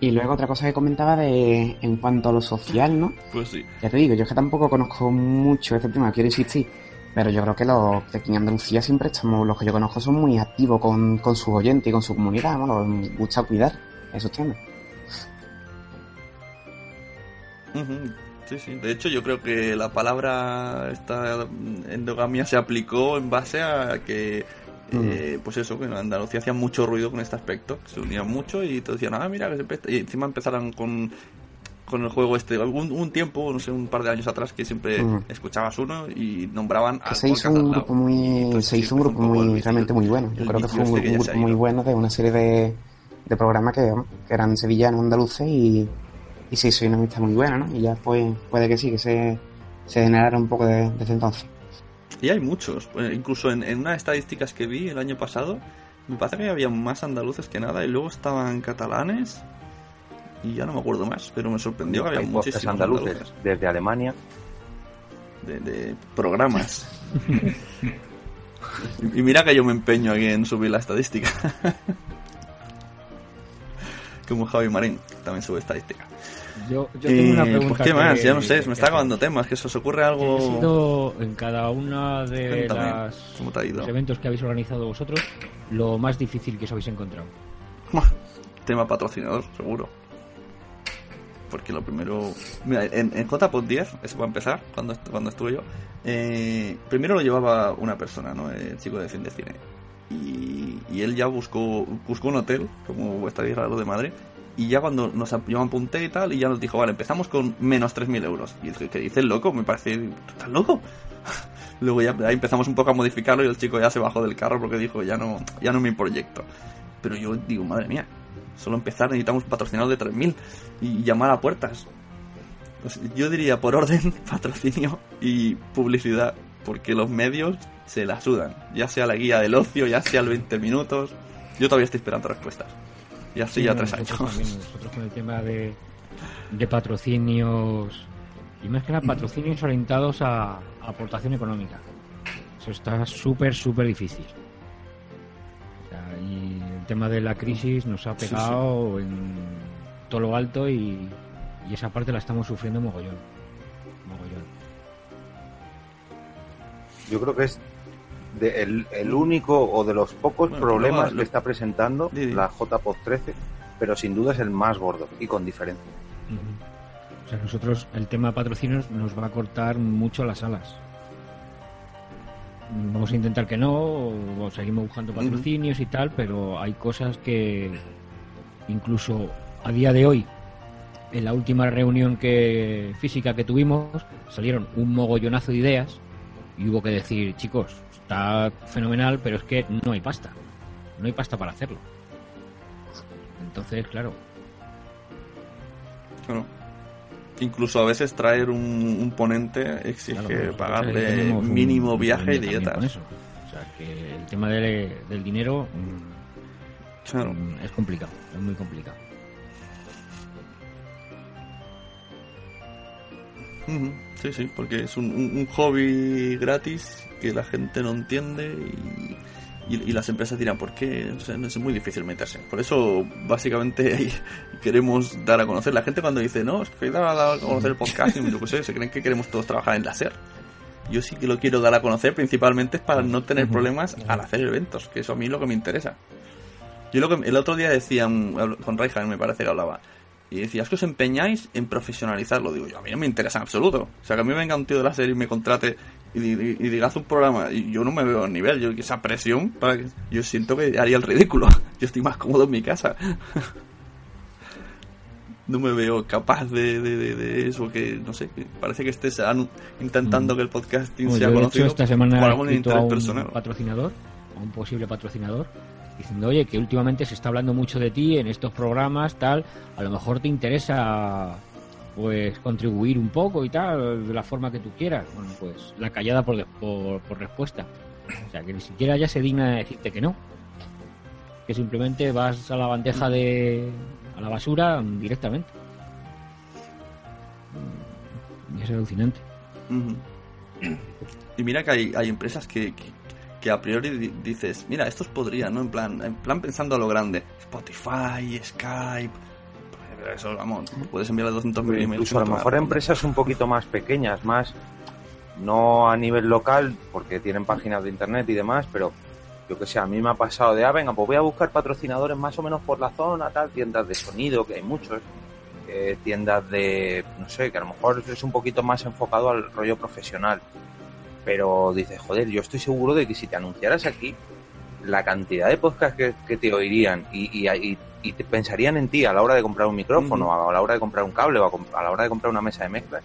Y luego otra cosa que comentaba de en cuanto a lo social, ¿no? pues sí. Ya te digo, yo es que tampoco conozco mucho este tema, quiero insistir, pero yo creo que los que aquí en Andalucía siempre estamos, los que yo conozco son muy activos con, con sus oyentes y con su comunidad, ¿no? Les gusta cuidar esos temas. Sí, sí. De hecho, yo creo que la palabra esta endogamia se aplicó en base a que, eh, pues eso, que en Andalucía hacían mucho ruido con este aspecto. Se unían mucho y te decían, ah, mira, que se. Y encima empezaron con, con el juego este. Un, un tiempo, no sé, un par de años atrás, que siempre Ujú. escuchabas uno y nombraban al se hizo un grupo muy, Entonces, se hizo un grupo muy, realmente muy bueno. Yo creo que fue un, este un grupo muy bueno de una serie de, de programas que, que eran sevillanos, andaluces y, y se hizo una amistad muy buena, ¿no? Y ya pues puede que sí, que se, se generara un poco de- desde entonces. Y hay muchos. Pues, incluso en, en unas estadísticas que vi el año pasado, me parece que había más andaluces que nada y luego estaban catalanes y ya no me acuerdo más, pero me sorprendió que había Hay muchísimos andaluces andaluces desde Alemania. de, de programas. y, y mira que yo me empeño aquí en subir la estadística. Como Javi Marín, que también sube estadística. Yo, yo tengo una Eh, pregunta. pues qué que- más, ya no sé, me está acabando temas, que se os ocurre ¿Qué algo... ha sido en cada una de las los eventos que habéis organizado vosotros lo más difícil que os habéis encontrado? Tema patrocinador, seguro. Porque lo primero. Mira, en, en JPod 10, eso va a empezar, cuando, cuando estuve yo. eh, primero lo llevaba una persona, ¿no? El chico de fin de cine. Y, y él ya buscó, buscó un hotel, como isla lo de Madrid. Y ya cuando nos, yo me apunté y tal, y ya nos dijo, vale, empezamos con menos 3.000 euros. Y dije, ¿qué dice el loco? Me parece. ¿Tú estás loco? Luego ya empezamos un poco a modificarlo y el chico ya se bajó del carro porque dijo, ya no, ya no mi proyecto. Pero yo digo, madre mía, solo empezar necesitamos un patrocinador de 3.000 y llamar a puertas. Pues yo diría por orden, patrocinio y publicidad, porque los medios se la sudan, ya sea la guía del ocio, ya sea el 20 minutos. Yo todavía estoy esperando respuestas. Y así ya tres nosotros años. también, nosotros con el tema de, de patrocinios y más que nada patrocinios orientados a, a aportación económica. Eso está súper, súper difícil. O sea, y el tema de la crisis nos ha Sí, sí. pegado en todo lo alto y, y esa parte la estamos sufriendo mogollón. Mogollón. Yo creo que es de el, el único o de los pocos Bueno, problemas luego- que está presentando Di, di. la JPOD 13, pero sin duda es el más gordo y con diferencia. O sea, nosotros el tema patrocinios nos va a cortar mucho las alas. Vamos a intentar que no, o seguimos buscando patrocinios y tal, pero hay cosas que incluso a día de hoy, en la última reunión que física que tuvimos, salieron un mogollonazo de ideas y hubo que decir, chicos, está fenomenal, pero es que no hay pasta. No hay pasta para hacerlo. Entonces, claro, Claro. Incluso a veces traer un, un ponente exige Claro, pagarle mínimo un viaje y dietas. eso. O sea, que el tema del, del dinero mm, Claro. mm, es complicado, es muy complicado. Sí, sí, porque es un, un- un hobby gratis que la gente no entiende y, y- y las empresas dirán, ¿por qué? O sea, es muy difícil meterse. Por eso, básicamente, queremos dar a conocer. La gente cuando dice, no, es que dar a conocer el podcast, yo qué sé, se creen que queremos todos trabajar en láser. Yo sí que lo quiero dar a conocer, principalmente para no tener problemas al hacer eventos, que eso a mí es lo que me interesa. Yo lo que el otro día decía un- hablo- con Raihan, me parece que hablaba, y decía, es que os empeñáis en profesionalizarlo. Digo yo, a mí no me interesa en absoluto. O sea, que a mí venga un tío de la serie y me contrate y, y diga, haz un programa, y yo no me veo a nivel. Yo, esa presión, para que, yo siento que haría el ridículo. Yo estoy más cómodo en mi casa. No me veo capaz de, de, de- de eso, que no sé, que parece que estés intentando que el podcasting sea yo he conocido hecho esta semana por algún escrito a interés un personal. patrocinador, a un posible patrocinador, diciendo, oye, que últimamente se está hablando mucho de ti en estos programas, tal, a lo mejor te interesa pues contribuir un poco y tal, de la forma que tú quieras. Bueno, pues la callada por, por, por respuesta. O sea, que ni siquiera ya se digna de decirte que no. Que simplemente vas a la bandeja de... a la basura mm, directamente. Mm, Y es alucinante. Y mira que hay, hay empresas que, que a priori di- dices, mira, estos podrían, ¿no? En plan, en plan pensando a lo grande. Spotify, Skype. Eso, vamos, puedes enviarle 200 mil emails. Incluso a lo mejor empresas un poquito más pequeñas, más no a nivel local, porque tienen páginas de internet y demás, pero yo que sé, a mí me ha pasado de, ah, venga, pues voy a buscar patrocinadores más o menos por la zona, tal, tiendas de sonido, que hay muchos, eh, tiendas de, no sé, que a lo mejor es un poquito más enfocado al rollo profesional. Pero dices, joder, yo estoy seguro de que si te anunciaras aquí, la cantidad de podcasts que, que te oirían y, y, y- y te pensarían en ti a la hora de comprar un micrófono, a la hora de comprar un cable o a la hora de comprar una mesa de mezclas,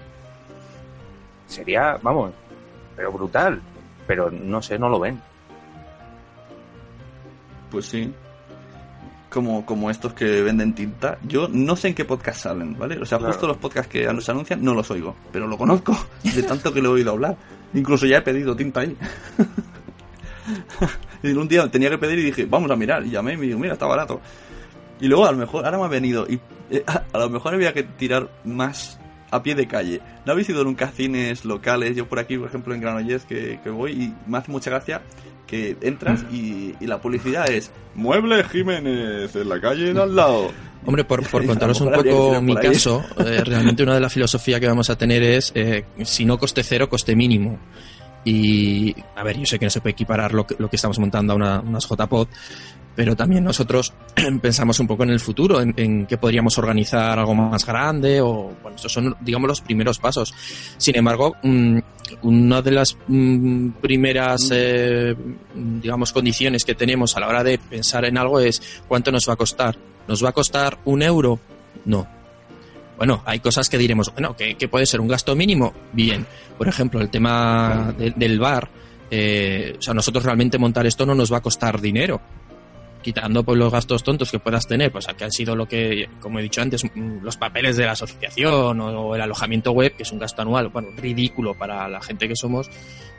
sería, vamos, pero brutal. Pero no sé, no lo ven. Pues sí. Como, como estos que venden tinta. Yo no sé en qué podcast salen, ¿vale? O sea, Claro. justo los podcasts que nos anuncian no los oigo. Pero lo conozco de tanto que lo he oído hablar. Incluso ya he pedido tinta ahí. y un día tenía que pedir y dije, vamos a mirar. Y llamé y me dijo, mira, está barato. Y luego a lo mejor, ahora me ha venido. Y eh, a lo mejor había que tirar más a pie de calle. ¿No habéis ido nunca a cines locales? Yo por aquí, por ejemplo, en Granollers que, que voy y me hace mucha gracia que entras y, y la publicidad es Mueble Jiménez en la calle de al lado. Hombre, por, por contaros un poco mi caso, eh, realmente una de las filosofías que vamos a tener es, eh, si no coste cero, coste mínimo. Y, a ver, yo sé que no se puede equiparar lo que, lo que estamos montando a una, unas JPod, pero también nosotros pensamos un poco en el futuro, en, en que podríamos organizar algo más grande, o, bueno, estos son, digamos, los primeros pasos. Sin embargo, mm, una de las mm, primeras, eh, digamos, condiciones que tenemos a la hora de pensar en algo es cuánto nos va a costar. ¿Nos va a costar un euro? No. Bueno, hay cosas que diremos, bueno, que, que puede ser un gasto mínimo. Bien. Por ejemplo, el tema de- del bar. eh, o sea, nosotros realmente montar esto no nos va a costar dinero. Quitando pues, los gastos tontos que puedas tener, pues que han sido lo que, como he dicho antes, mm, los papeles de la asociación o el alojamiento web, que es un gasto anual, bueno, ridículo para la gente que somos.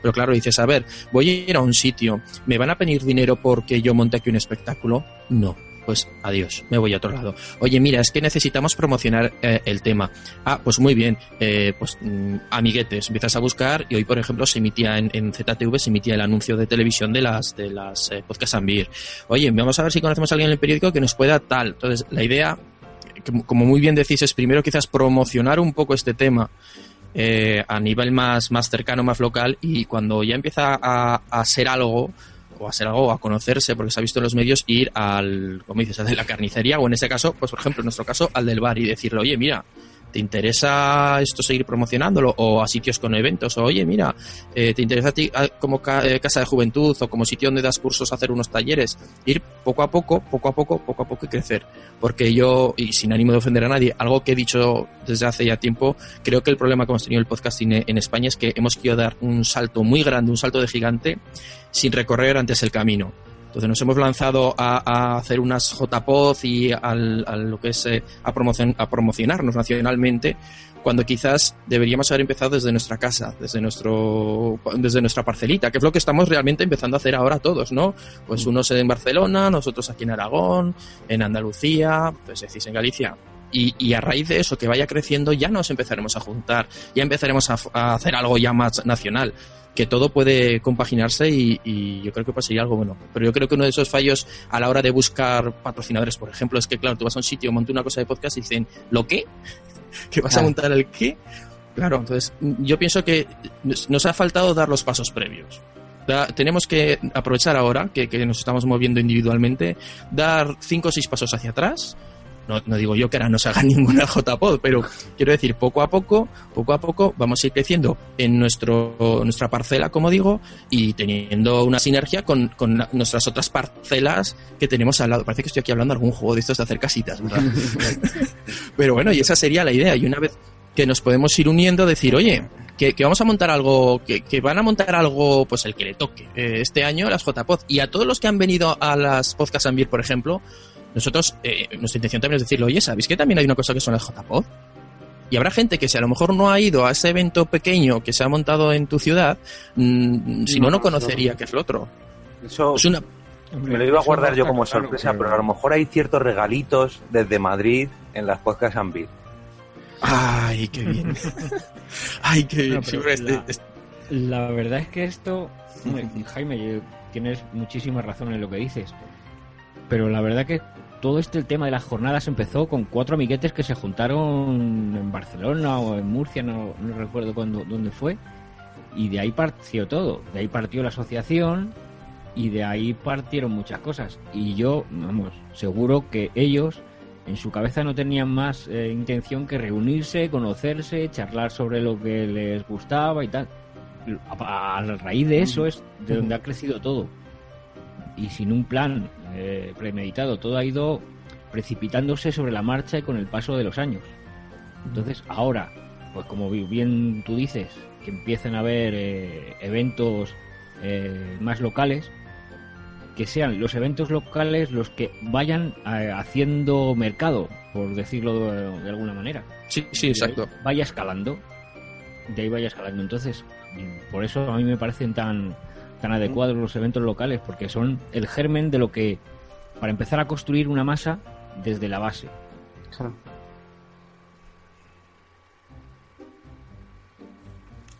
Pero claro, dices, a ver, voy a ir a un sitio, ¿me van a pedir dinero porque yo monte aquí un espectáculo? No. Pues adiós, me voy a otro lado. Oye, mira, es que necesitamos promocionar eh, el tema. Ah, pues muy bien, eh, pues mm, amiguetes, empiezas a buscar y hoy, por ejemplo, se emitía en, ZTV, se emitía el anuncio de televisión de las de las eh, Ambir. Oye, vamos a ver si conocemos a alguien en el periódico que nos pueda tal. Entonces, la idea, como- como muy bien decís, es primero quizás promocionar un poco este tema eh, a nivel más, más cercano, más local, y cuando ya empieza a, a ser algo, o a ser algo, a conocerse, porque se ha visto en los medios, ir al, como dices, al de la carnicería, o en ese caso, pues por ejemplo, en nuestro caso, al del bar, y decirle, oye, mira, ¿te interesa esto seguir promocionándolo? O a sitios con eventos, o oye, mira, eh, ¿te interesa a ti como ca- eh, casa de juventud o como sitio donde das cursos hacer unos talleres? Ir poco a poco, poco a poco, poco a poco y crecer. Porque yo, y sin ánimo de ofender a nadie, algo que he dicho desde hace ya tiempo, creo que el problema que hemos tenido en el podcasting en España es que hemos querido dar un salto muy grande, un salto de gigante, sin recorrer antes el camino. Entonces nos hemos lanzado a, a hacer unas JPod y al, a lo que es eh, a, promocion- a promocionarnos nacionalmente, cuando quizás deberíamos haber empezado desde nuestra casa, desde nuestro desde nuestra parcelita, que es lo que estamos realmente empezando a hacer ahora todos, ¿no? Pues unos en Barcelona, nosotros aquí en Aragón, en Andalucía, pues decís en Galicia. Y, y a raíz de eso, que vaya creciendo, ya nos empezaremos a juntar, ya empezaremos a, hacer algo ya más nacional que todo puede compaginarse y, y yo creo que sería algo bueno. Pero yo creo que uno de esos fallos a la hora de buscar patrocinadores, por ejemplo, es que, claro, tú vas a un sitio, montas una cosa de podcast y dicen, ¿lo qué? ¿Que vas a montar el qué? Claro, entonces yo pienso que nos nos ha faltado dar los pasos previos. Da- tenemos que aprovechar ahora que, que nos estamos moviendo individualmente, dar cinco o seis pasos hacia atrás. No, no digo yo que ahora no se haga ninguna JPod, pero quiero decir, poco a poco, poco a poco vamos a ir creciendo en nuestro, nuestra parcela, como digo, y teniendo una sinergia con, con la- nuestras otras parcelas que tenemos al lado. Parece que estoy aquí hablando de algún juego de estos de hacer casitas, ¿verdad? Pero bueno, y esa sería la idea. Y una vez que nos podemos ir uniendo, decir, oye, que, que vamos a montar algo, que, que van a montar algo, pues el que le toque. Eh, este año las JPod. Y a todos los que han venido a las Podcast Ambir, por ejemplo, nosotros, eh, nuestra intención también es decirle, oye, ¿sabéis que también hay una cosa que son las JPod? Y habrá gente que si a lo mejor no ha ido a ese evento pequeño que se ha montado en tu ciudad, mm, si no, no conocería que es lo otro. Eso Es una, me lo iba a guardar no yo como claro, sorpresa, pero- pero a lo mejor hay ciertos regalitos desde Madrid en las podcast Ambit. Ay, qué bien. Ay, qué bien. No, este- la- este- La verdad es que esto, Jaime, tienes muchísima razón en lo que dices. Pero la verdad que todo este el tema de las jornadas empezó con cuatro amiguetes que se juntaron en Barcelona o en Murcia, no, no recuerdo cuándo, dónde fue. Y de ahí partió todo. De ahí partió la asociación y de ahí partieron muchas cosas. Y yo, vamos, seguro que ellos en su cabeza no tenían más eh, intención que reunirse, conocerse, charlar sobre lo que les gustaba y tal. A, a raíz de eso es de donde ha crecido todo. Y sin un plan eh, premeditado, todo ha ido precipitándose sobre la marcha y con el paso de los años. Entonces, ahora, pues como bi- bien tú dices, que empiecen a haber eh, eventos eh, más locales, que sean los eventos locales los que vayan eh, haciendo mercado, por decirlo de, de alguna manera. Sí, sí, exacto. Vaya escalando. De ahí vaya escalando. Entonces, mm, por eso a mí me parecen tan, tan adecuados los eventos locales, porque son el germen de lo que, para empezar a construir una masa desde la base. Claro.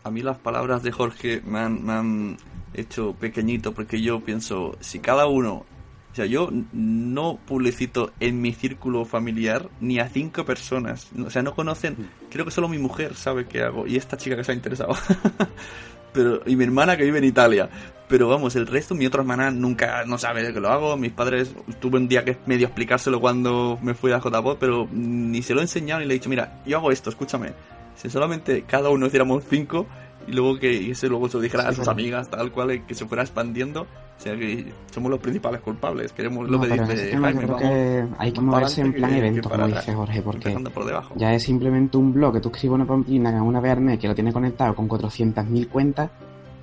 A mí las palabras de Jorge me han, me han hecho pequeñito porque yo pienso, si cada uno, o sea, yo no publicito en mi círculo familiar ni a cinco personas, o sea, no conocen, creo que solo mi mujer sabe qué hago y esta chica que se ha interesado. Pero, y mi hermana que vive en Italia. Pero vamos, el resto, mi otra hermana nunca no sabe de que lo hago. Mis padres, tuve un día que medio explicárselo cuando me fui a JPod, pero ni se lo he enseñado ni le he dicho, mira, yo hago esto, escúchame. Si solamente cada uno hiciéramos cinco y luego que y ese luego se lo dijera a sus amigas, tal cual, y que se fuera expandiendo. O sea que somos los principales culpables. Queremos lo que dice Jaime, creo que hay que moverse en plan que- evento, que como dice Jorge, porque por ya es simplemente un blog que tú escribes una pamplina en una VRM que lo tiene conectado con 400.000 cuentas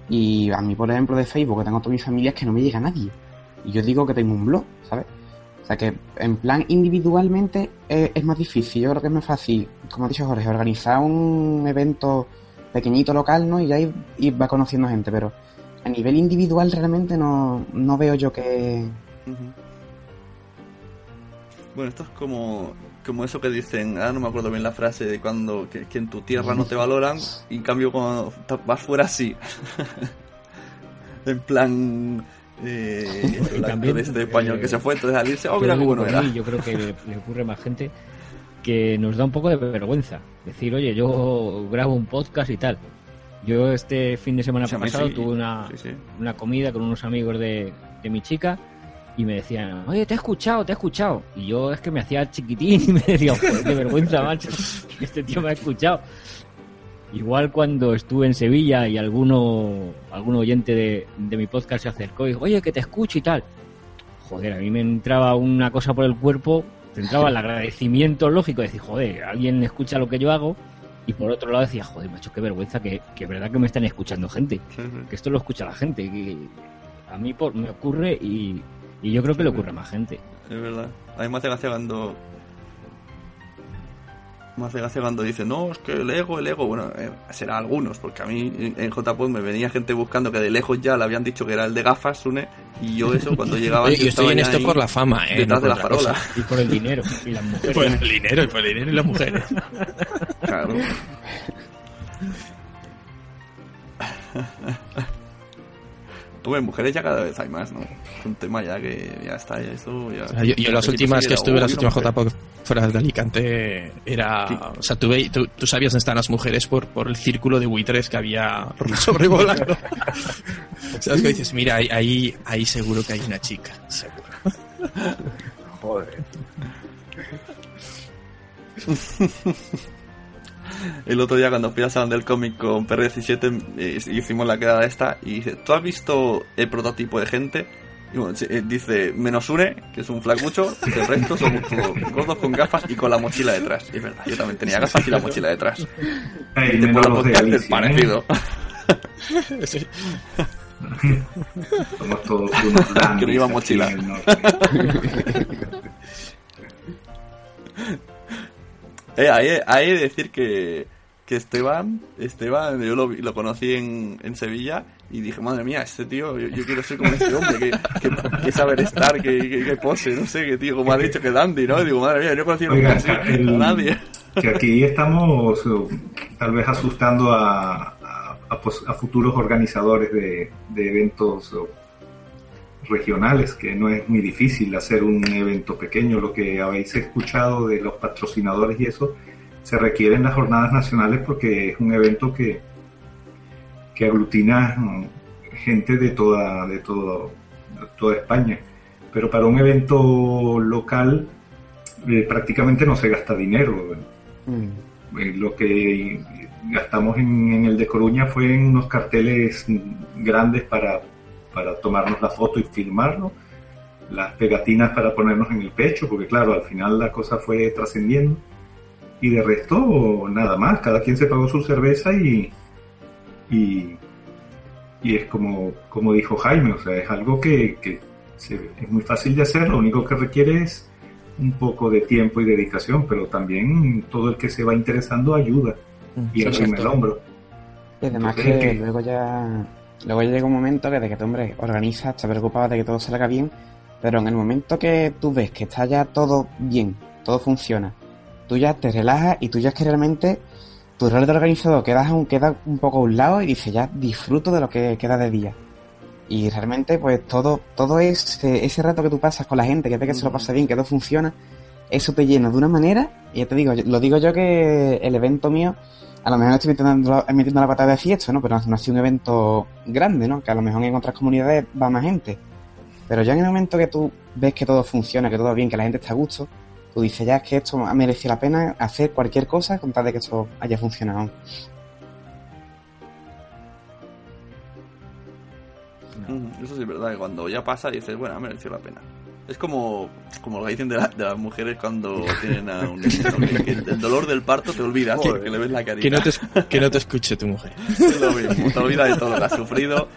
y a mí, por ejemplo, de Facebook, que tengo toda mi familia, es que no me llega nadie. Y yo digo que tengo un blog, ¿sabes? O sea que en plan individualmente eh, es más difícil. Yo creo que es más fácil, como ha dicho Jorge, organizar un evento pequeñito local, ¿no? Y ya ir, ir va conociendo gente, pero a nivel individual realmente no, no veo yo que... Bueno, esto es como, como eso que dicen, ahora no me acuerdo bien la frase de cuando que, que en tu tierra no te valoran y en cambio cuando vas fuera sí. en plan eh, el acto también, de este español eh, que se fue, entonces al irse, oh mira bueno por era. mí, yo creo que le, le ocurre a más gente que nos da un poco de vergüenza. Decir, oye, yo grabo un podcast y tal. Yo este fin de semana pasado sí. tuve una, Sí, sí. una comida con unos amigos de, de mi chica y me decían, oye, te he escuchado, te he escuchado. Y yo es que me hacía chiquitín y me decía, joder, qué vergüenza, macho, este tío me ha escuchado. Igual cuando estuve en Sevilla y alguno, algún oyente de, de mi podcast se acercó y dijo, oye, que te escucho y tal. Joder, a mí me entraba una cosa por el cuerpo, te entraba el agradecimiento lógico de decir, joder, alguien escucha lo que yo hago. Y por otro lado decía, joder, macho, qué vergüenza que, que es verdad que me están escuchando gente. Que esto lo escucha la gente. Que a mí por, me ocurre y, y yo creo que le ocurre a más gente. Es verdad. A mí me hace gracia cuando. Me hace gracia cuando dice, no, es que el ego, el ego. Bueno, eh, será algunos, porque a mí en JPod me venía gente buscando que de lejos ya le habían dicho que era el de gafas, Sune. Y yo, eso, cuando llegaba. Oye, yo estoy en esto por la fama, ¿eh? Detrás no de la farola. cosa. Y por el dinero y las mujeres. Por el dinero, y por el dinero y las mujeres. Claro. Tuve mujeres ya cada vez hay más, ¿no? Es un tema ya que ya está, ya eso ya... O sea, yo, yo las últimas que estuve, las "Uy, últimas hombre". JPOC fuera de Alicante, era. Sí. O sea, tú, tú, tú sabías dónde están las mujeres por, por el círculo de buitres que había sobrevolando. ¿Sabes que dices? Mira, ahí, ahí, ahí seguro que hay una chica, seguro. Joder. El otro día cuando fui al salón del cómic con PR17 eh, hicimos la quedada esta y dice, ¿tú has visto el prototipo de gente? Y bueno, eh, dice, menos une, que es un flacucho, y el resto somos gordos con gafas y con la mochila detrás. Y es verdad, yo también tenía gafas y la mochila detrás. Y te podcast Galicia, ¿eh? parecido. Sí. Somos todos unos Que no aquí mochila. Eh, de decir que, que Esteban, Esteban, yo lo, lo conocí en, en Sevilla y dije, madre mía, este tío, yo, yo quiero ser como este hombre, que, que, que saber estar, que, que, que pose, no sé, que tío, como ha dicho que Dandy, ¿no? Y digo, madre mía, yo he conocido Oiga, así el- a nadie. que aquí estamos eh, tal vez asustando a, a- a pos- a futuros organizadores de, de eventos regionales, que no es muy difícil hacer un evento pequeño. Lo que habéis escuchado de los patrocinadores y eso, se requiere en las jornadas nacionales porque es un evento que, que aglutina mm, gente de toda, de, todo, de toda España. Pero para un evento local eh, prácticamente no se gasta dinero. Mm. Eh, lo que gastamos en, en el de Coruña fue en unos carteles grandes para, para tomarnos la foto y filmarlo, las pegatinas para ponernos en el pecho, porque claro, al final la cosa fue trascendiendo. Y de resto, nada más, cada quien se pagó su cerveza y, y, y es como, como dijo Jaime, o sea, es algo que, que se- es muy fácil de hacer, lo único que requiere es un poco de tiempo y dedicación, pero también todo el que se va interesando ayuda y arrima el hombro. Y además Entonces, que que- luego ya luego llega un momento que de que tu hombre organiza, está preocupado de que todo salga bien, pero en el momento que tú ves que está ya todo bien, todo funciona, tú ya te relajas y tú ya es que realmente tu rol de organizador queda un, queda un poco a un lado y dices ya disfruto de lo que queda de día. Y realmente pues todo, todo ese, ese rato que tú pasas con la gente, que ve que se lo pasa bien, que todo funciona, eso te llena de una manera, y ya te digo, lo digo yo que el evento mío, a lo mejor estoy metiendo, metiendo la patada de fiesta, ¿no? Pero no, ha sido un evento grande, ¿no? Que a lo mejor en otras comunidades va más gente. Pero ya en el momento que tú ves que todo funciona, que todo va bien, que la gente está a gusto, tú dices ya es que esto ha merecido la pena hacer cualquier cosa con tal de que esto haya funcionado. Ujú, Eso sí es verdad, que cuando ya pasa dices, bueno, ha merecido la pena. Es como, como lo que dicen de, la- de las mujeres cuando tienen a un niño, ¿no? que, que el dolor del parto te olvida, Joder. que le ves la carita. Que no, te, que no te escuche tu mujer. Es lo mismo, te olvidas de todo lo que has sufrido.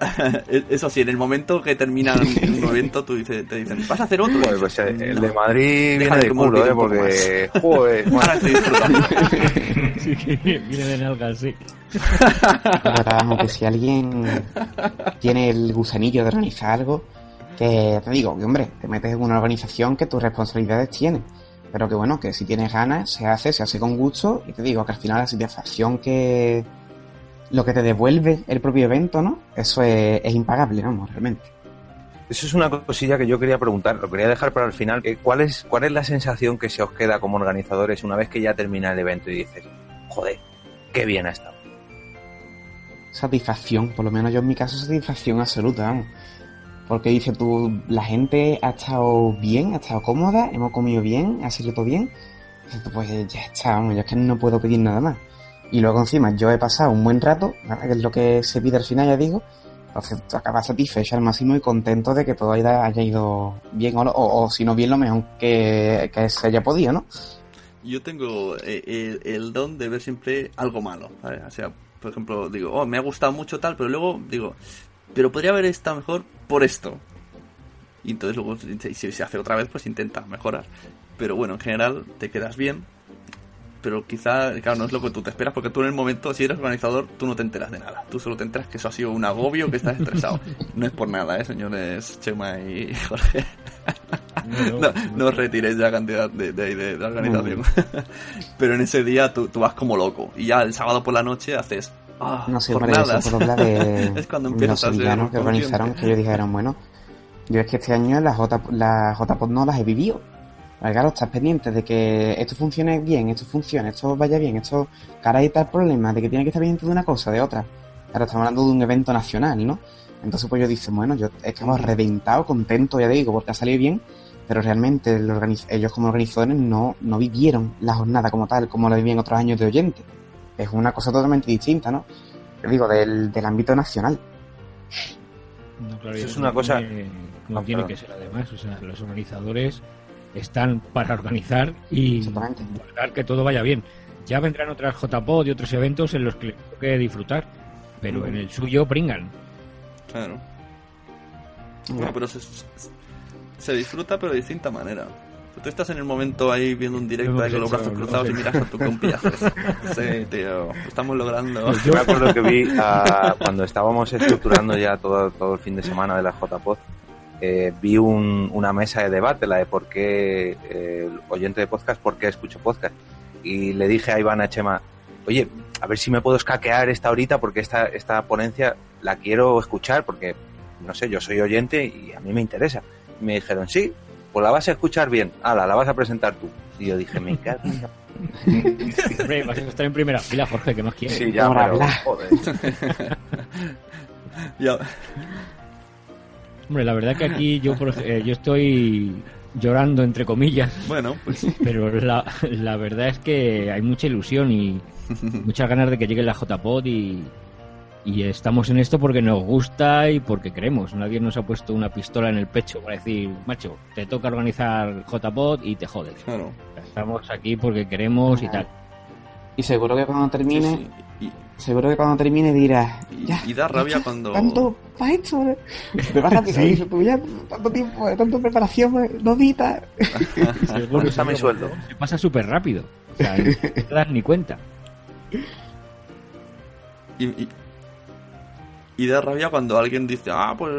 Eso sí, en el momento que termina un evento, tú dices, te dicen, ¿vas a hacer otro? Joder, pues, eh, el de Madrid viene de culo, ¿eh? Porque, joder, Ahora estoy disfrutando. Sí, que viene de nalgas, sí. Que si alguien tiene el gusanillo de organizar algo, que te digo, que hombre, te metes en una organización que tus responsabilidades tiene. Pero que bueno, que si tienes ganas, se hace, se hace con gusto, y te digo que al final la satisfacción que lo que te devuelve el propio evento, ¿no? Eso es, impagable, vamos, realmente. Eso es una cosilla que yo quería preguntar, lo quería dejar para el final. ¿Cuál es, ¿Cuál es la sensación que se os queda como organizadores una vez que ya termina el evento y dices, joder, qué bien ha estado? Satisfacción, por lo menos yo en mi caso, satisfacción absoluta, vamos. Porque dice tú, la gente ha estado bien, ha estado cómoda, hemos comido bien, ha salido todo bien. Pues ya está, vamos, yo es que no puedo pedir nada más. Y luego encima yo he pasado un buen rato, que es lo que se pide al final, ya digo. Entonces tú acabas satisfecho al máximo y contento de que todo haya, haya ido bien o, o, o si no bien lo mejor que, que se haya podido, ¿no? Yo tengo eh, el, el don de ver siempre algo malo. ¿vale? O sea, por ejemplo, digo, oh, me ha gustado mucho tal, pero luego digo, pero podría haber estado mejor por esto. Y entonces luego, si se hace otra vez, pues intenta mejorar. Pero bueno, en general te quedas bien. Pero quizá, claro, no es lo que tú te esperas, porque tú en el momento, si eres organizador, tú no te enteras de nada. Tú solo te enteras que eso ha sido un agobio, que estás estresado. No es por nada, ¿eh, señores Chema y Jorge? No, no os retiréis de la cantidad de, de, de- de la organización. Pero en ese día tú, tú vas como loco. Y ya el sábado por la noche haces. Ah, No sé, jornadas. eso por hablar de es cuando los empiezas a ser sevillanos que organizaron, que ellos dijeron, bueno, yo es que este año las J, las JPOD no las he vivido. Claro, estás pendiente de que esto funcione bien, esto funcione, esto vaya bien, esto, que ahora hay tal problema, de que tiene que estar pendiente de una cosa, de otra. Claro, estamos hablando de un evento nacional, ¿no? Entonces pues yo dicen, bueno, yo estamos reventado, contento, ya digo, porque ha salido bien, pero realmente el organiz- ellos como organizadores no, no vivieron la jornada como tal, como la vivían otros años de oyente. Es una cosa totalmente distinta, ¿no? Yo digo, del, del ámbito nacional. No, claro, Eso y es una cosa- tiene- como Ah, tiene perdón. que ser además. O sea, los organizadores están para organizar y guardar que todo vaya bien. Ya vendrán otras JPod y otros eventos en los que les toque disfrutar, pero Mm. en el suyo pringan. Claro. Bueno, pero se, se- disfruta, pero de distinta manera. Tú estás en el momento ahí viendo un directo ahí con los brazos cruzados y miras a tu compi y haces. Sí, tío, lo estamos logrando. Yo me acuerdo que vi a- cuando estábamos estructurando ya todo, todo el fin de semana de la JPod, eh, vi un- una mesa de debate, la de por qué, eh, el oyente de podcast, por qué escucho podcast. Y le dije a Iván a Chema, oye, a ver si me puedo escaquear esta horita porque esta, esta ponencia la quiero escuchar porque, no sé, yo soy oyente y a mí me interesa. Me dijeron, sí, pues la vas a escuchar bien, ala, la vas a presentar tú. Y yo dije, me cago en la Hombre, vas a estar en primera fila, Jorge, ¿qué más quieres? Sí, ya, pero, joder. Ya. Hombre, la verdad que aquí yo, por eh, yo estoy llorando, entre comillas, Bueno, pues pero la, la verdad es que hay mucha ilusión y muchas ganas de que llegue la JPod y, y estamos en esto porque nos gusta y porque queremos. Nadie nos ha puesto una pistola en el pecho para decir, macho, te toca organizar JPod y te jodes. claro. Estamos aquí porque queremos y tal. Y seguro que cuando termine, sí. Y, seguro que cuando termine dirás, y- ya, y da rabia cuando. tanto para esto, ¿eh? me va rápido, Sí. dices tú, ya, tanto tiempo, eh, tanta preparación, eh, no dita. Seguro, ¿Dónde está mi sueldo? Se pasa súper rápido. O sea, no te das ni cuenta. Y, y, y da rabia cuando alguien dice, ah, pues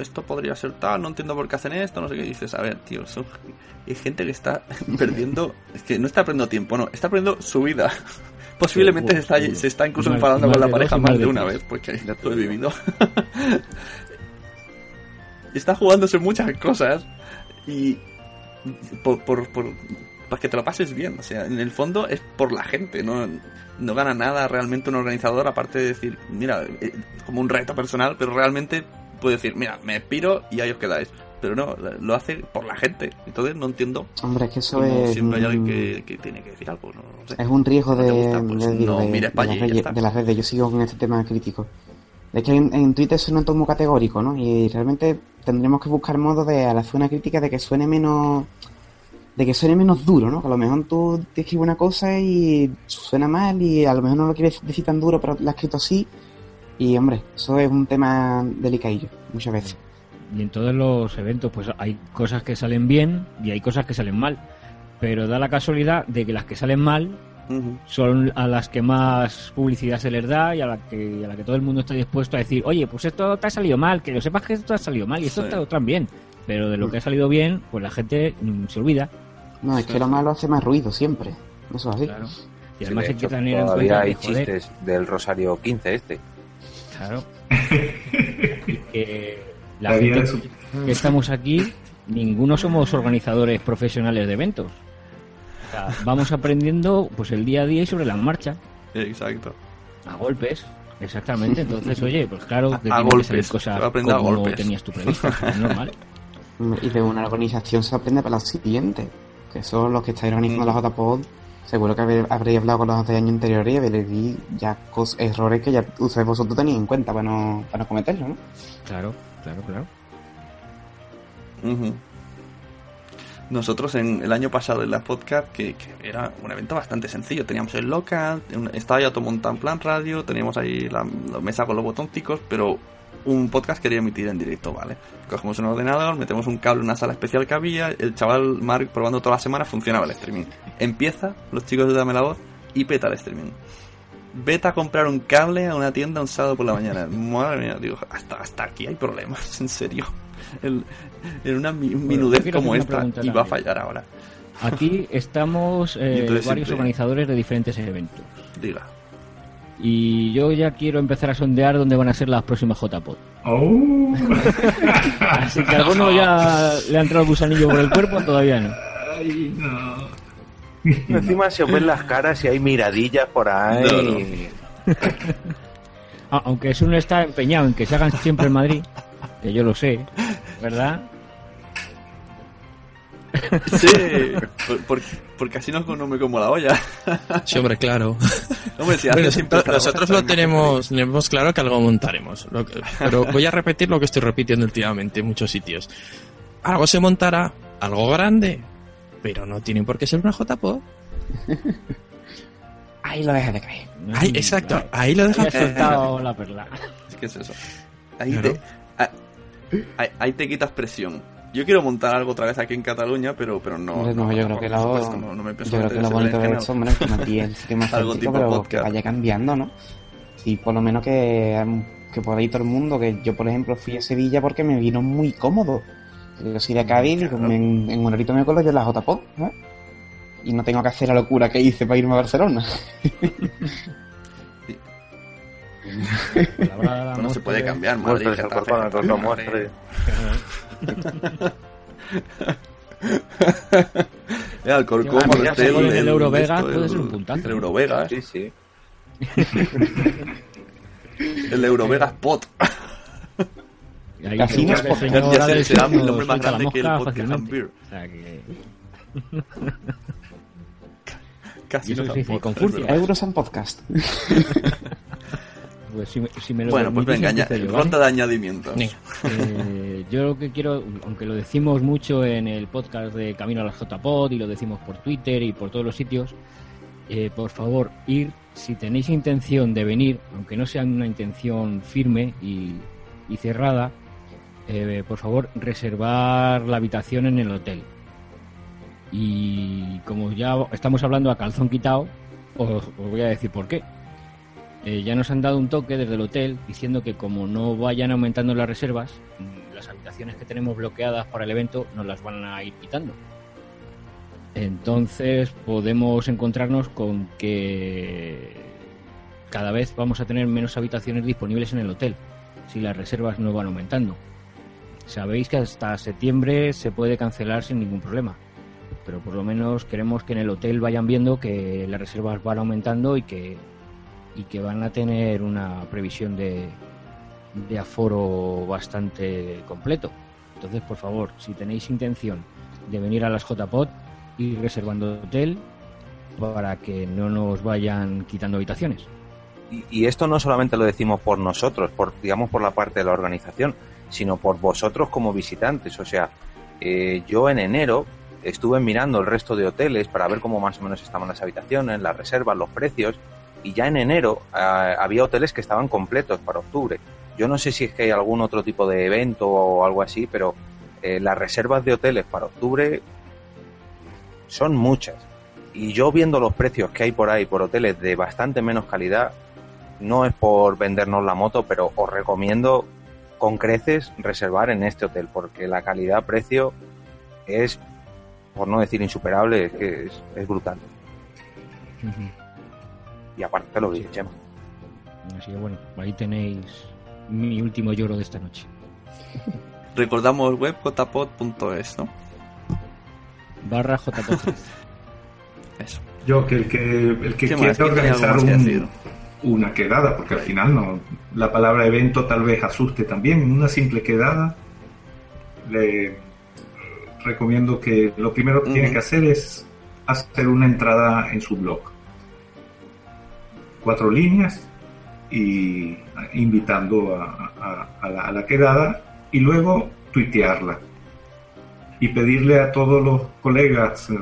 esto podría ser tal, no entiendo por qué hacen esto, no sé qué. Y dices, a ver, tío, son, hay gente que está perdiendo, es que no está perdiendo tiempo, no, está perdiendo su vida. Posiblemente se está, se está incluso enfadando con la pareja más de una vez, porque ya lo he vivido. está jugándose muchas cosas y por, por, por- para que te lo pases bien. O sea, en el fondo es por la gente, no, no gana nada realmente un organizador aparte de decir, mira, eh, como un reto personal, pero realmente puede decir, mira, me piro y ahí os quedáis. Pero no, lo hace por la gente. Entonces no entiendo Hombre, es que eso es, siempre hay alguien que, que tiene que decir algo. No, no sé. es un riesgo ¿No de? Pues de- las redes. Yo sigo con este tema crítico. Es que en, en Twitter suena todo muy categórico, ¿no? Y realmente tendremos que buscar modo de al hacer una crítica de que suene menos de que suene menos duro, ¿no? Que a lo mejor tú te escribes una cosa y suena mal y a lo mejor no lo quieres decir tan duro, pero la has escrito así. Y hombre, eso es un tema delicadillo, muchas veces. Y en todos los eventos, pues hay cosas que salen bien y hay cosas que salen mal. Pero da la casualidad de que las que salen mal son a las que más publicidad se les da y a la que, a la que todo el mundo está dispuesto a decir, oye, pues esto te ha salido mal, que lo sepas que esto ha salido mal y esto Sí. está también. Pero de lo que ha salido bien, pues la gente mm, se olvida. No, es que lo malo hace más ruido siempre. Eso es así. Claro. Y Sí, además de hay que tener en todavía cuenta hay que, joder, chistes del Rosario 15 este. Claro. Y que la gente que estamos aquí, ninguno somos organizadores profesionales de eventos. O sea, vamos aprendiendo pues el día a día y sobre la marcha, Exacto. a golpes. Exactamente, entonces, oye, pues claro, A- te a tienen que salir golpes, cosas va a a como golpes. tenías tú previsto, es normal. Y de una organización se aprende para la siguiente. Que son los que estáis organizando la JPod. Seguro que habréis hablado con los de años anteriores y habréis ya cos- errores que ya ustedes vosotros tenéis en cuenta para no, para no cometerlos, ¿no? Claro, claro, claro. Ujú. Nosotros en el año pasado en la podcast, que, que era un evento bastante sencillo, teníamos el local, estaba ya todo montado en plan radio, teníamos ahí la, la mesa con los botoncicos, pero un podcast quería emitir en directo, ¿vale? Cogemos un ordenador, metemos un cable en una sala especial que había, el chaval Mark probando toda la semana funcionaba el streaming. Empieza, los chicos de Dame la Voz, y peta el streaming. Vete a comprar un cable a una tienda un sábado por la mañana. Madre mía, digo, hasta, hasta aquí hay problemas, en serio. El- en una mi- minudez como esta, y va a fallar ahora. Aquí estamos eh, varios siempre- organizadores de diferentes eventos. Diga. Y yo ya quiero empezar a sondear dónde van a ser las próximas JPod. Oh. Así que alguno ya le ha entrado el gusanillo por el cuerpo, todavía no. Ay, no. Encima se os ven las caras y hay miradillas por ahí. Ah, aunque es uno está empeñado en que se hagan siempre en Madrid, que yo lo sé, ¿verdad? Sí, por- por- porque así no, no me como la olla. Sí, hombre, claro. Hombre, si Bueno, haces siempre nosotros, lo tenemos, tenemos claro que algo montaremos. Lo que- pero voy a repetir lo que estoy repitiendo últimamente en muchos sitios. Algo se montará, algo grande, pero no tiene por qué ser una JPO. Ahí lo dejas de caer. Ay, exacto, ahí lo Ahí dejas. has soltado la perla. Es que es eso. Ahí, Claro. te, ah, ahí, ahí te quitas presión. Yo quiero montar algo otra vez aquí en Cataluña, pero, pero no. No, yo creo que lo, supuesto, no, no me yo pienso creo meter que lo ese bonito de eso, hombre, aquí el sitio más Algo tipo pero que vaya cambiando, ¿no? Y por lo menos que, que pueda ir todo el mundo, que yo por ejemplo fui a Sevilla porque me vino muy cómodo. Yo soy de Cádiz y en, en un horito me colo yo en la JPod, ¿no? Y no tengo que hacer la locura que hice para irme a Barcelona. No se puede cambiar, Madrid. El. El este, el Eurovegas, esto, puede ser un puntazo. El Eurovegas. Sí, sí. El Eurovegas Pot. Y ahí Casinos seguro que el por- señor Ya se- será el nombre más grande que el podcast. Beer. O sea que- Podcast. Pues si me, si me lo Bueno, pues venga, aña- yo, ¿vale? ronda de añadimientos. Venga. Eh, yo lo que quiero, aunque lo decimos mucho en el podcast de Camino a la JPod y lo decimos por Twitter y por todos los sitios, eh, por favor, ir, si tenéis intención de venir, aunque no sea una intención firme y, y cerrada, eh, por favor, reservar la habitación en el hotel. Y como ya estamos hablando a calzón quitado, os, os voy a decir por qué. Eh, ya nos han dado un toque desde el hotel diciendo que como no vayan aumentando las reservas, mm, las habitaciones que tenemos bloqueadas para el evento nos las van a ir quitando. Entonces podemos encontrarnos con que cada vez vamos a tener menos habitaciones disponibles en el hotel si las reservas no van aumentando. Sabéis que hasta septiembre se puede cancelar sin ningún problema, pero por lo menos queremos que en el hotel vayan viendo que las reservas van aumentando y que y que van a tener una previsión de, de aforo bastante completo. Entonces, por favor, si tenéis intención de venir a las JPOT, ir reservando hotel para que no nos vayan quitando habitaciones. Y, esto no solamente lo decimos por nosotros, por digamos por la parte de la organización, sino por vosotros como visitantes. O sea, eh, yo en enero estuve mirando el resto de hoteles para ver cómo más o menos estaban las habitaciones, las reservas, los precios, y ya en enero ah, había hoteles que estaban completos para octubre. Yo no sé si es que hay algún otro tipo de evento o algo así, pero eh, las reservas de hoteles para octubre son muchas. Y yo viendo los precios que hay por ahí por hoteles de bastante menos calidad, no es por vendernos la moto, pero os recomiendo con creces reservar en este hotel, porque la calidad-precio es, por no decir insuperable, es es, es brutal. Y aparte lo dice Chema. Así que bueno, ahí tenéis mi último lloro de esta noche. Recordamos web jpod.es, ¿no? Barra JPOT. Eso. Yo, que el que, el que ¿Qué quiera organizar un, una quedada, porque al final no, la palabra evento tal vez asuste también. Una simple quedada, le recomiendo que lo primero que tiene que hacer es hacer una entrada en su blog. Cuatro líneas y invitando a, a- la, quedada y luego tuitearla y pedirle a todos los colegas eh,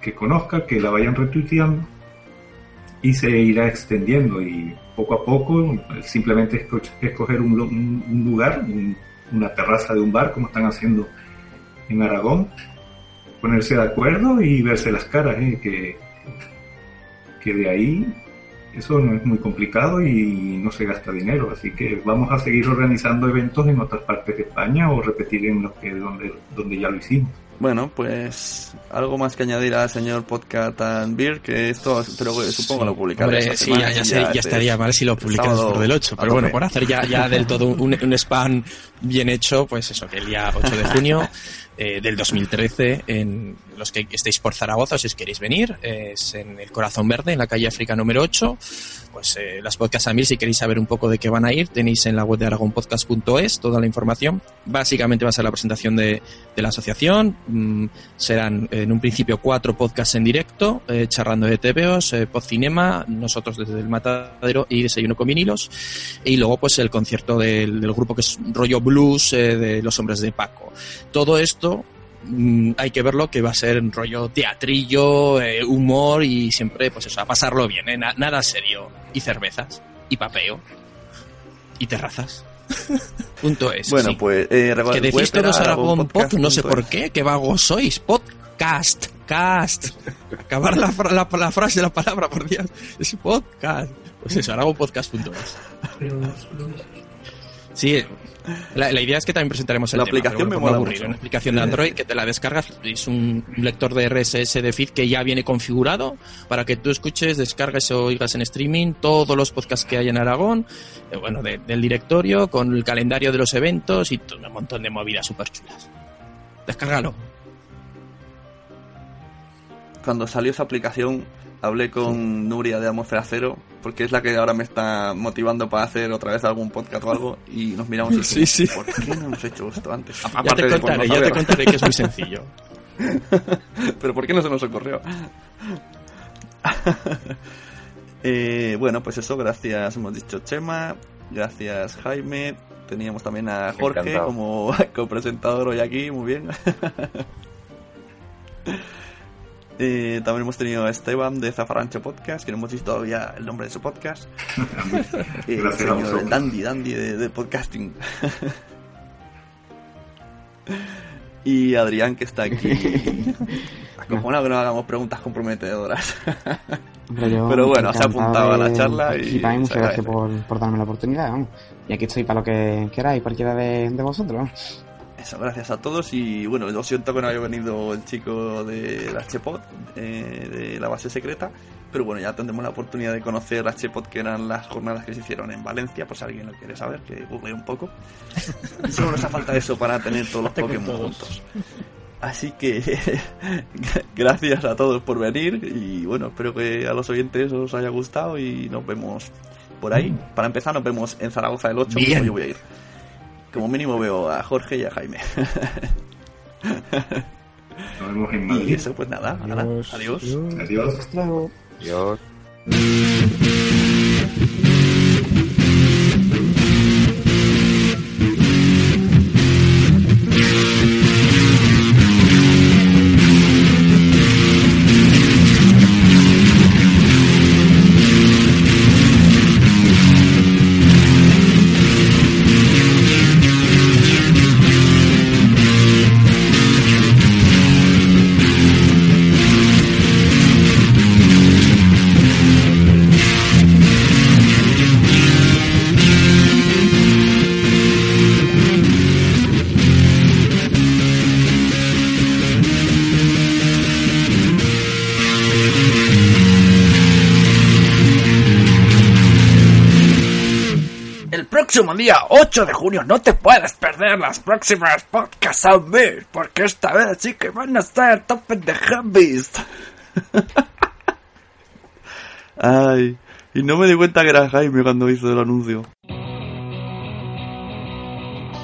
que conozca que la vayan retuiteando y se irá extendiendo y poco a poco eh, simplemente esco- escoger un, un- un lugar, un- una terraza de un bar como están haciendo en Aragón, ponerse de acuerdo y verse las caras, ¿eh? que, que de ahí eso no es muy complicado y no se gasta dinero, así que vamos a seguir organizando eventos en otras partes de España o repetir en los que donde, donde ya lo hicimos. Bueno, pues algo más que añadir al señor Podcast and Beer, que esto, pero supongo lo publicaré. Hombre, esta sí, semana, ya, ya y sé- ya este estaría mal si lo publicas sábado por del 8, a pero bueno, por hacer ya, ya del todo un, un spam bien hecho, pues eso, que el día 8 de junio eh, del 2013, en los que estéis por Zaragoza, si os queréis venir, es en el Corazón Verde, en la calle África número 8, pues eh, las podcasts a mil, si queréis saber un poco de qué van a ir, tenéis en la web de aragonpodcast.es toda la información. Básicamente va a ser la presentación de, de la asociación, mm, serán en un principio cuatro podcasts en directo, eh, charlando de TVOs, eh, Podcinema, nosotros desde el Matadero y Desayuno con vinilos, y luego pues el concierto del, del grupo que es rollo blues eh, de los hombres de Paco. Todo esto mm, hay que verlo que va a ser en rollo teatrillo, eh, humor y siempre pues eso, a pasarlo bien, ¿eh? Na- nada serio. Y cervezas, y papeo, y terrazas. Punto es. Bueno, sí. pues eh, que decís todos Aragón Pod, no sé por qué, que vagos sois. Podcast, cast. Acabar la, fra- la, la frase, la palabra, por Dios. Es podcast. Pues eso, aragonpodcast.es. Sí, la, la idea es que también presentaremos el La tema, aplicación pero me bueno, mola aburrir, mucho. Una aplicación de Android que te la descargas, es un lector de RSS de feed que ya viene configurado para que tú escuches, descargues o oigas en streaming todos los podcasts que hay en Aragón, eh, bueno, de- del directorio, con el calendario de los eventos y todo un montón de movidas súper chulas. Descárgalo. Cuando salió esa aplicación, hablé con Nuria de Atmósfera Cero, porque es la que ahora me está motivando para hacer otra vez algún podcast o algo, y nos miramos y Sí, sí. ¿por qué no hemos hecho esto antes? Ya Aparte te contaré, ya te contaré que es muy sencillo. Pero ¿por qué no se nos ocurrió? Eh, bueno, pues eso, gracias, hemos dicho Chema, gracias Jaime, teníamos también a Jorge Encantado. como copresentador hoy aquí, muy bien. Eh, también hemos tenido a Esteban de Zafarancho Podcast, que no hemos dicho todavía el nombre de su podcast. Eh, el señor. Dandy, Dandy de, de podcasting. y Adrián, que está aquí. Acojonado que no hagamos preguntas comprometedoras. Pero bueno, se ha apuntado a la charla y se muchas gracias por darme la oportunidad. vamos. Y aquí estoy para lo que queráis, cualquiera de, de vosotros. Eso, gracias a todos. Y bueno, lo siento que no haya venido el chico de la Chepot, eh, de la base secreta. Pero bueno, ya tendremos la oportunidad de conocer la Chepot, que eran las jornadas que se hicieron en Valencia, por si alguien lo quiere saber, que google un poco. Solo nos hace falta eso para tener todos los Pokémon juntos. Así que gracias a todos por venir y bueno, espero que a los oyentes os haya gustado y nos vemos por ahí. Para empezar, nos vemos en Zaragoza el 8, Bien. yo voy a ir. Como mínimo veo a Jorge y a Jaime. Nos vemos en y Madrid. eso, pues nada, nada, Adiós. adiós. Adiós. Hasta próximo día 8 de junio no te puedes perder las próximas podcasts a mí, porque esta vez sí que van a estar tope de hobbies. Ay, Y no me di cuenta que era Jaime cuando hizo el anuncio.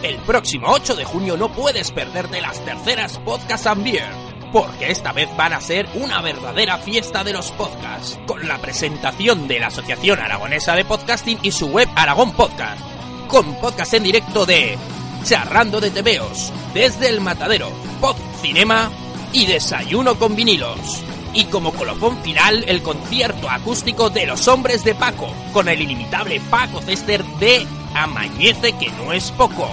El próximo 8 de junio no puedes perderte las terceras Podcast and Beer, porque esta vez van a ser una verdadera fiesta de los podcasts, con la presentación de la Asociación Aragonesa de Podcasting y su web Aragón Podcast, con podcast en directo de Charrando de Tebeos, Desde el Matadero, Pod Cinema y Desayuno con vinilos. Y como colofón final, el concierto acústico de Los Hombres de Paco, con el inimitable Paco Cester de Amañece que no es poco.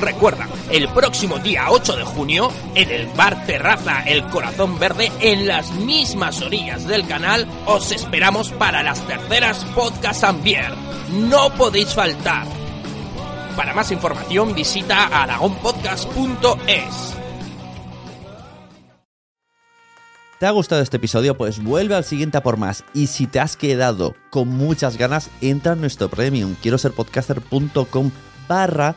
Recuerda, el próximo día 8 de junio, en el bar Terraza El Corazón Verde, en las mismas orillas del canal, os esperamos para las terceras Podcast and Beer. No podéis faltar. Para más información visita aragonpodcast.es. ¿Te ha gustado este episodio? Pues vuelve al siguiente a por más. Y si te has quedado con muchas ganas, entra en nuestro premium. Quiero ser podcaster.com barra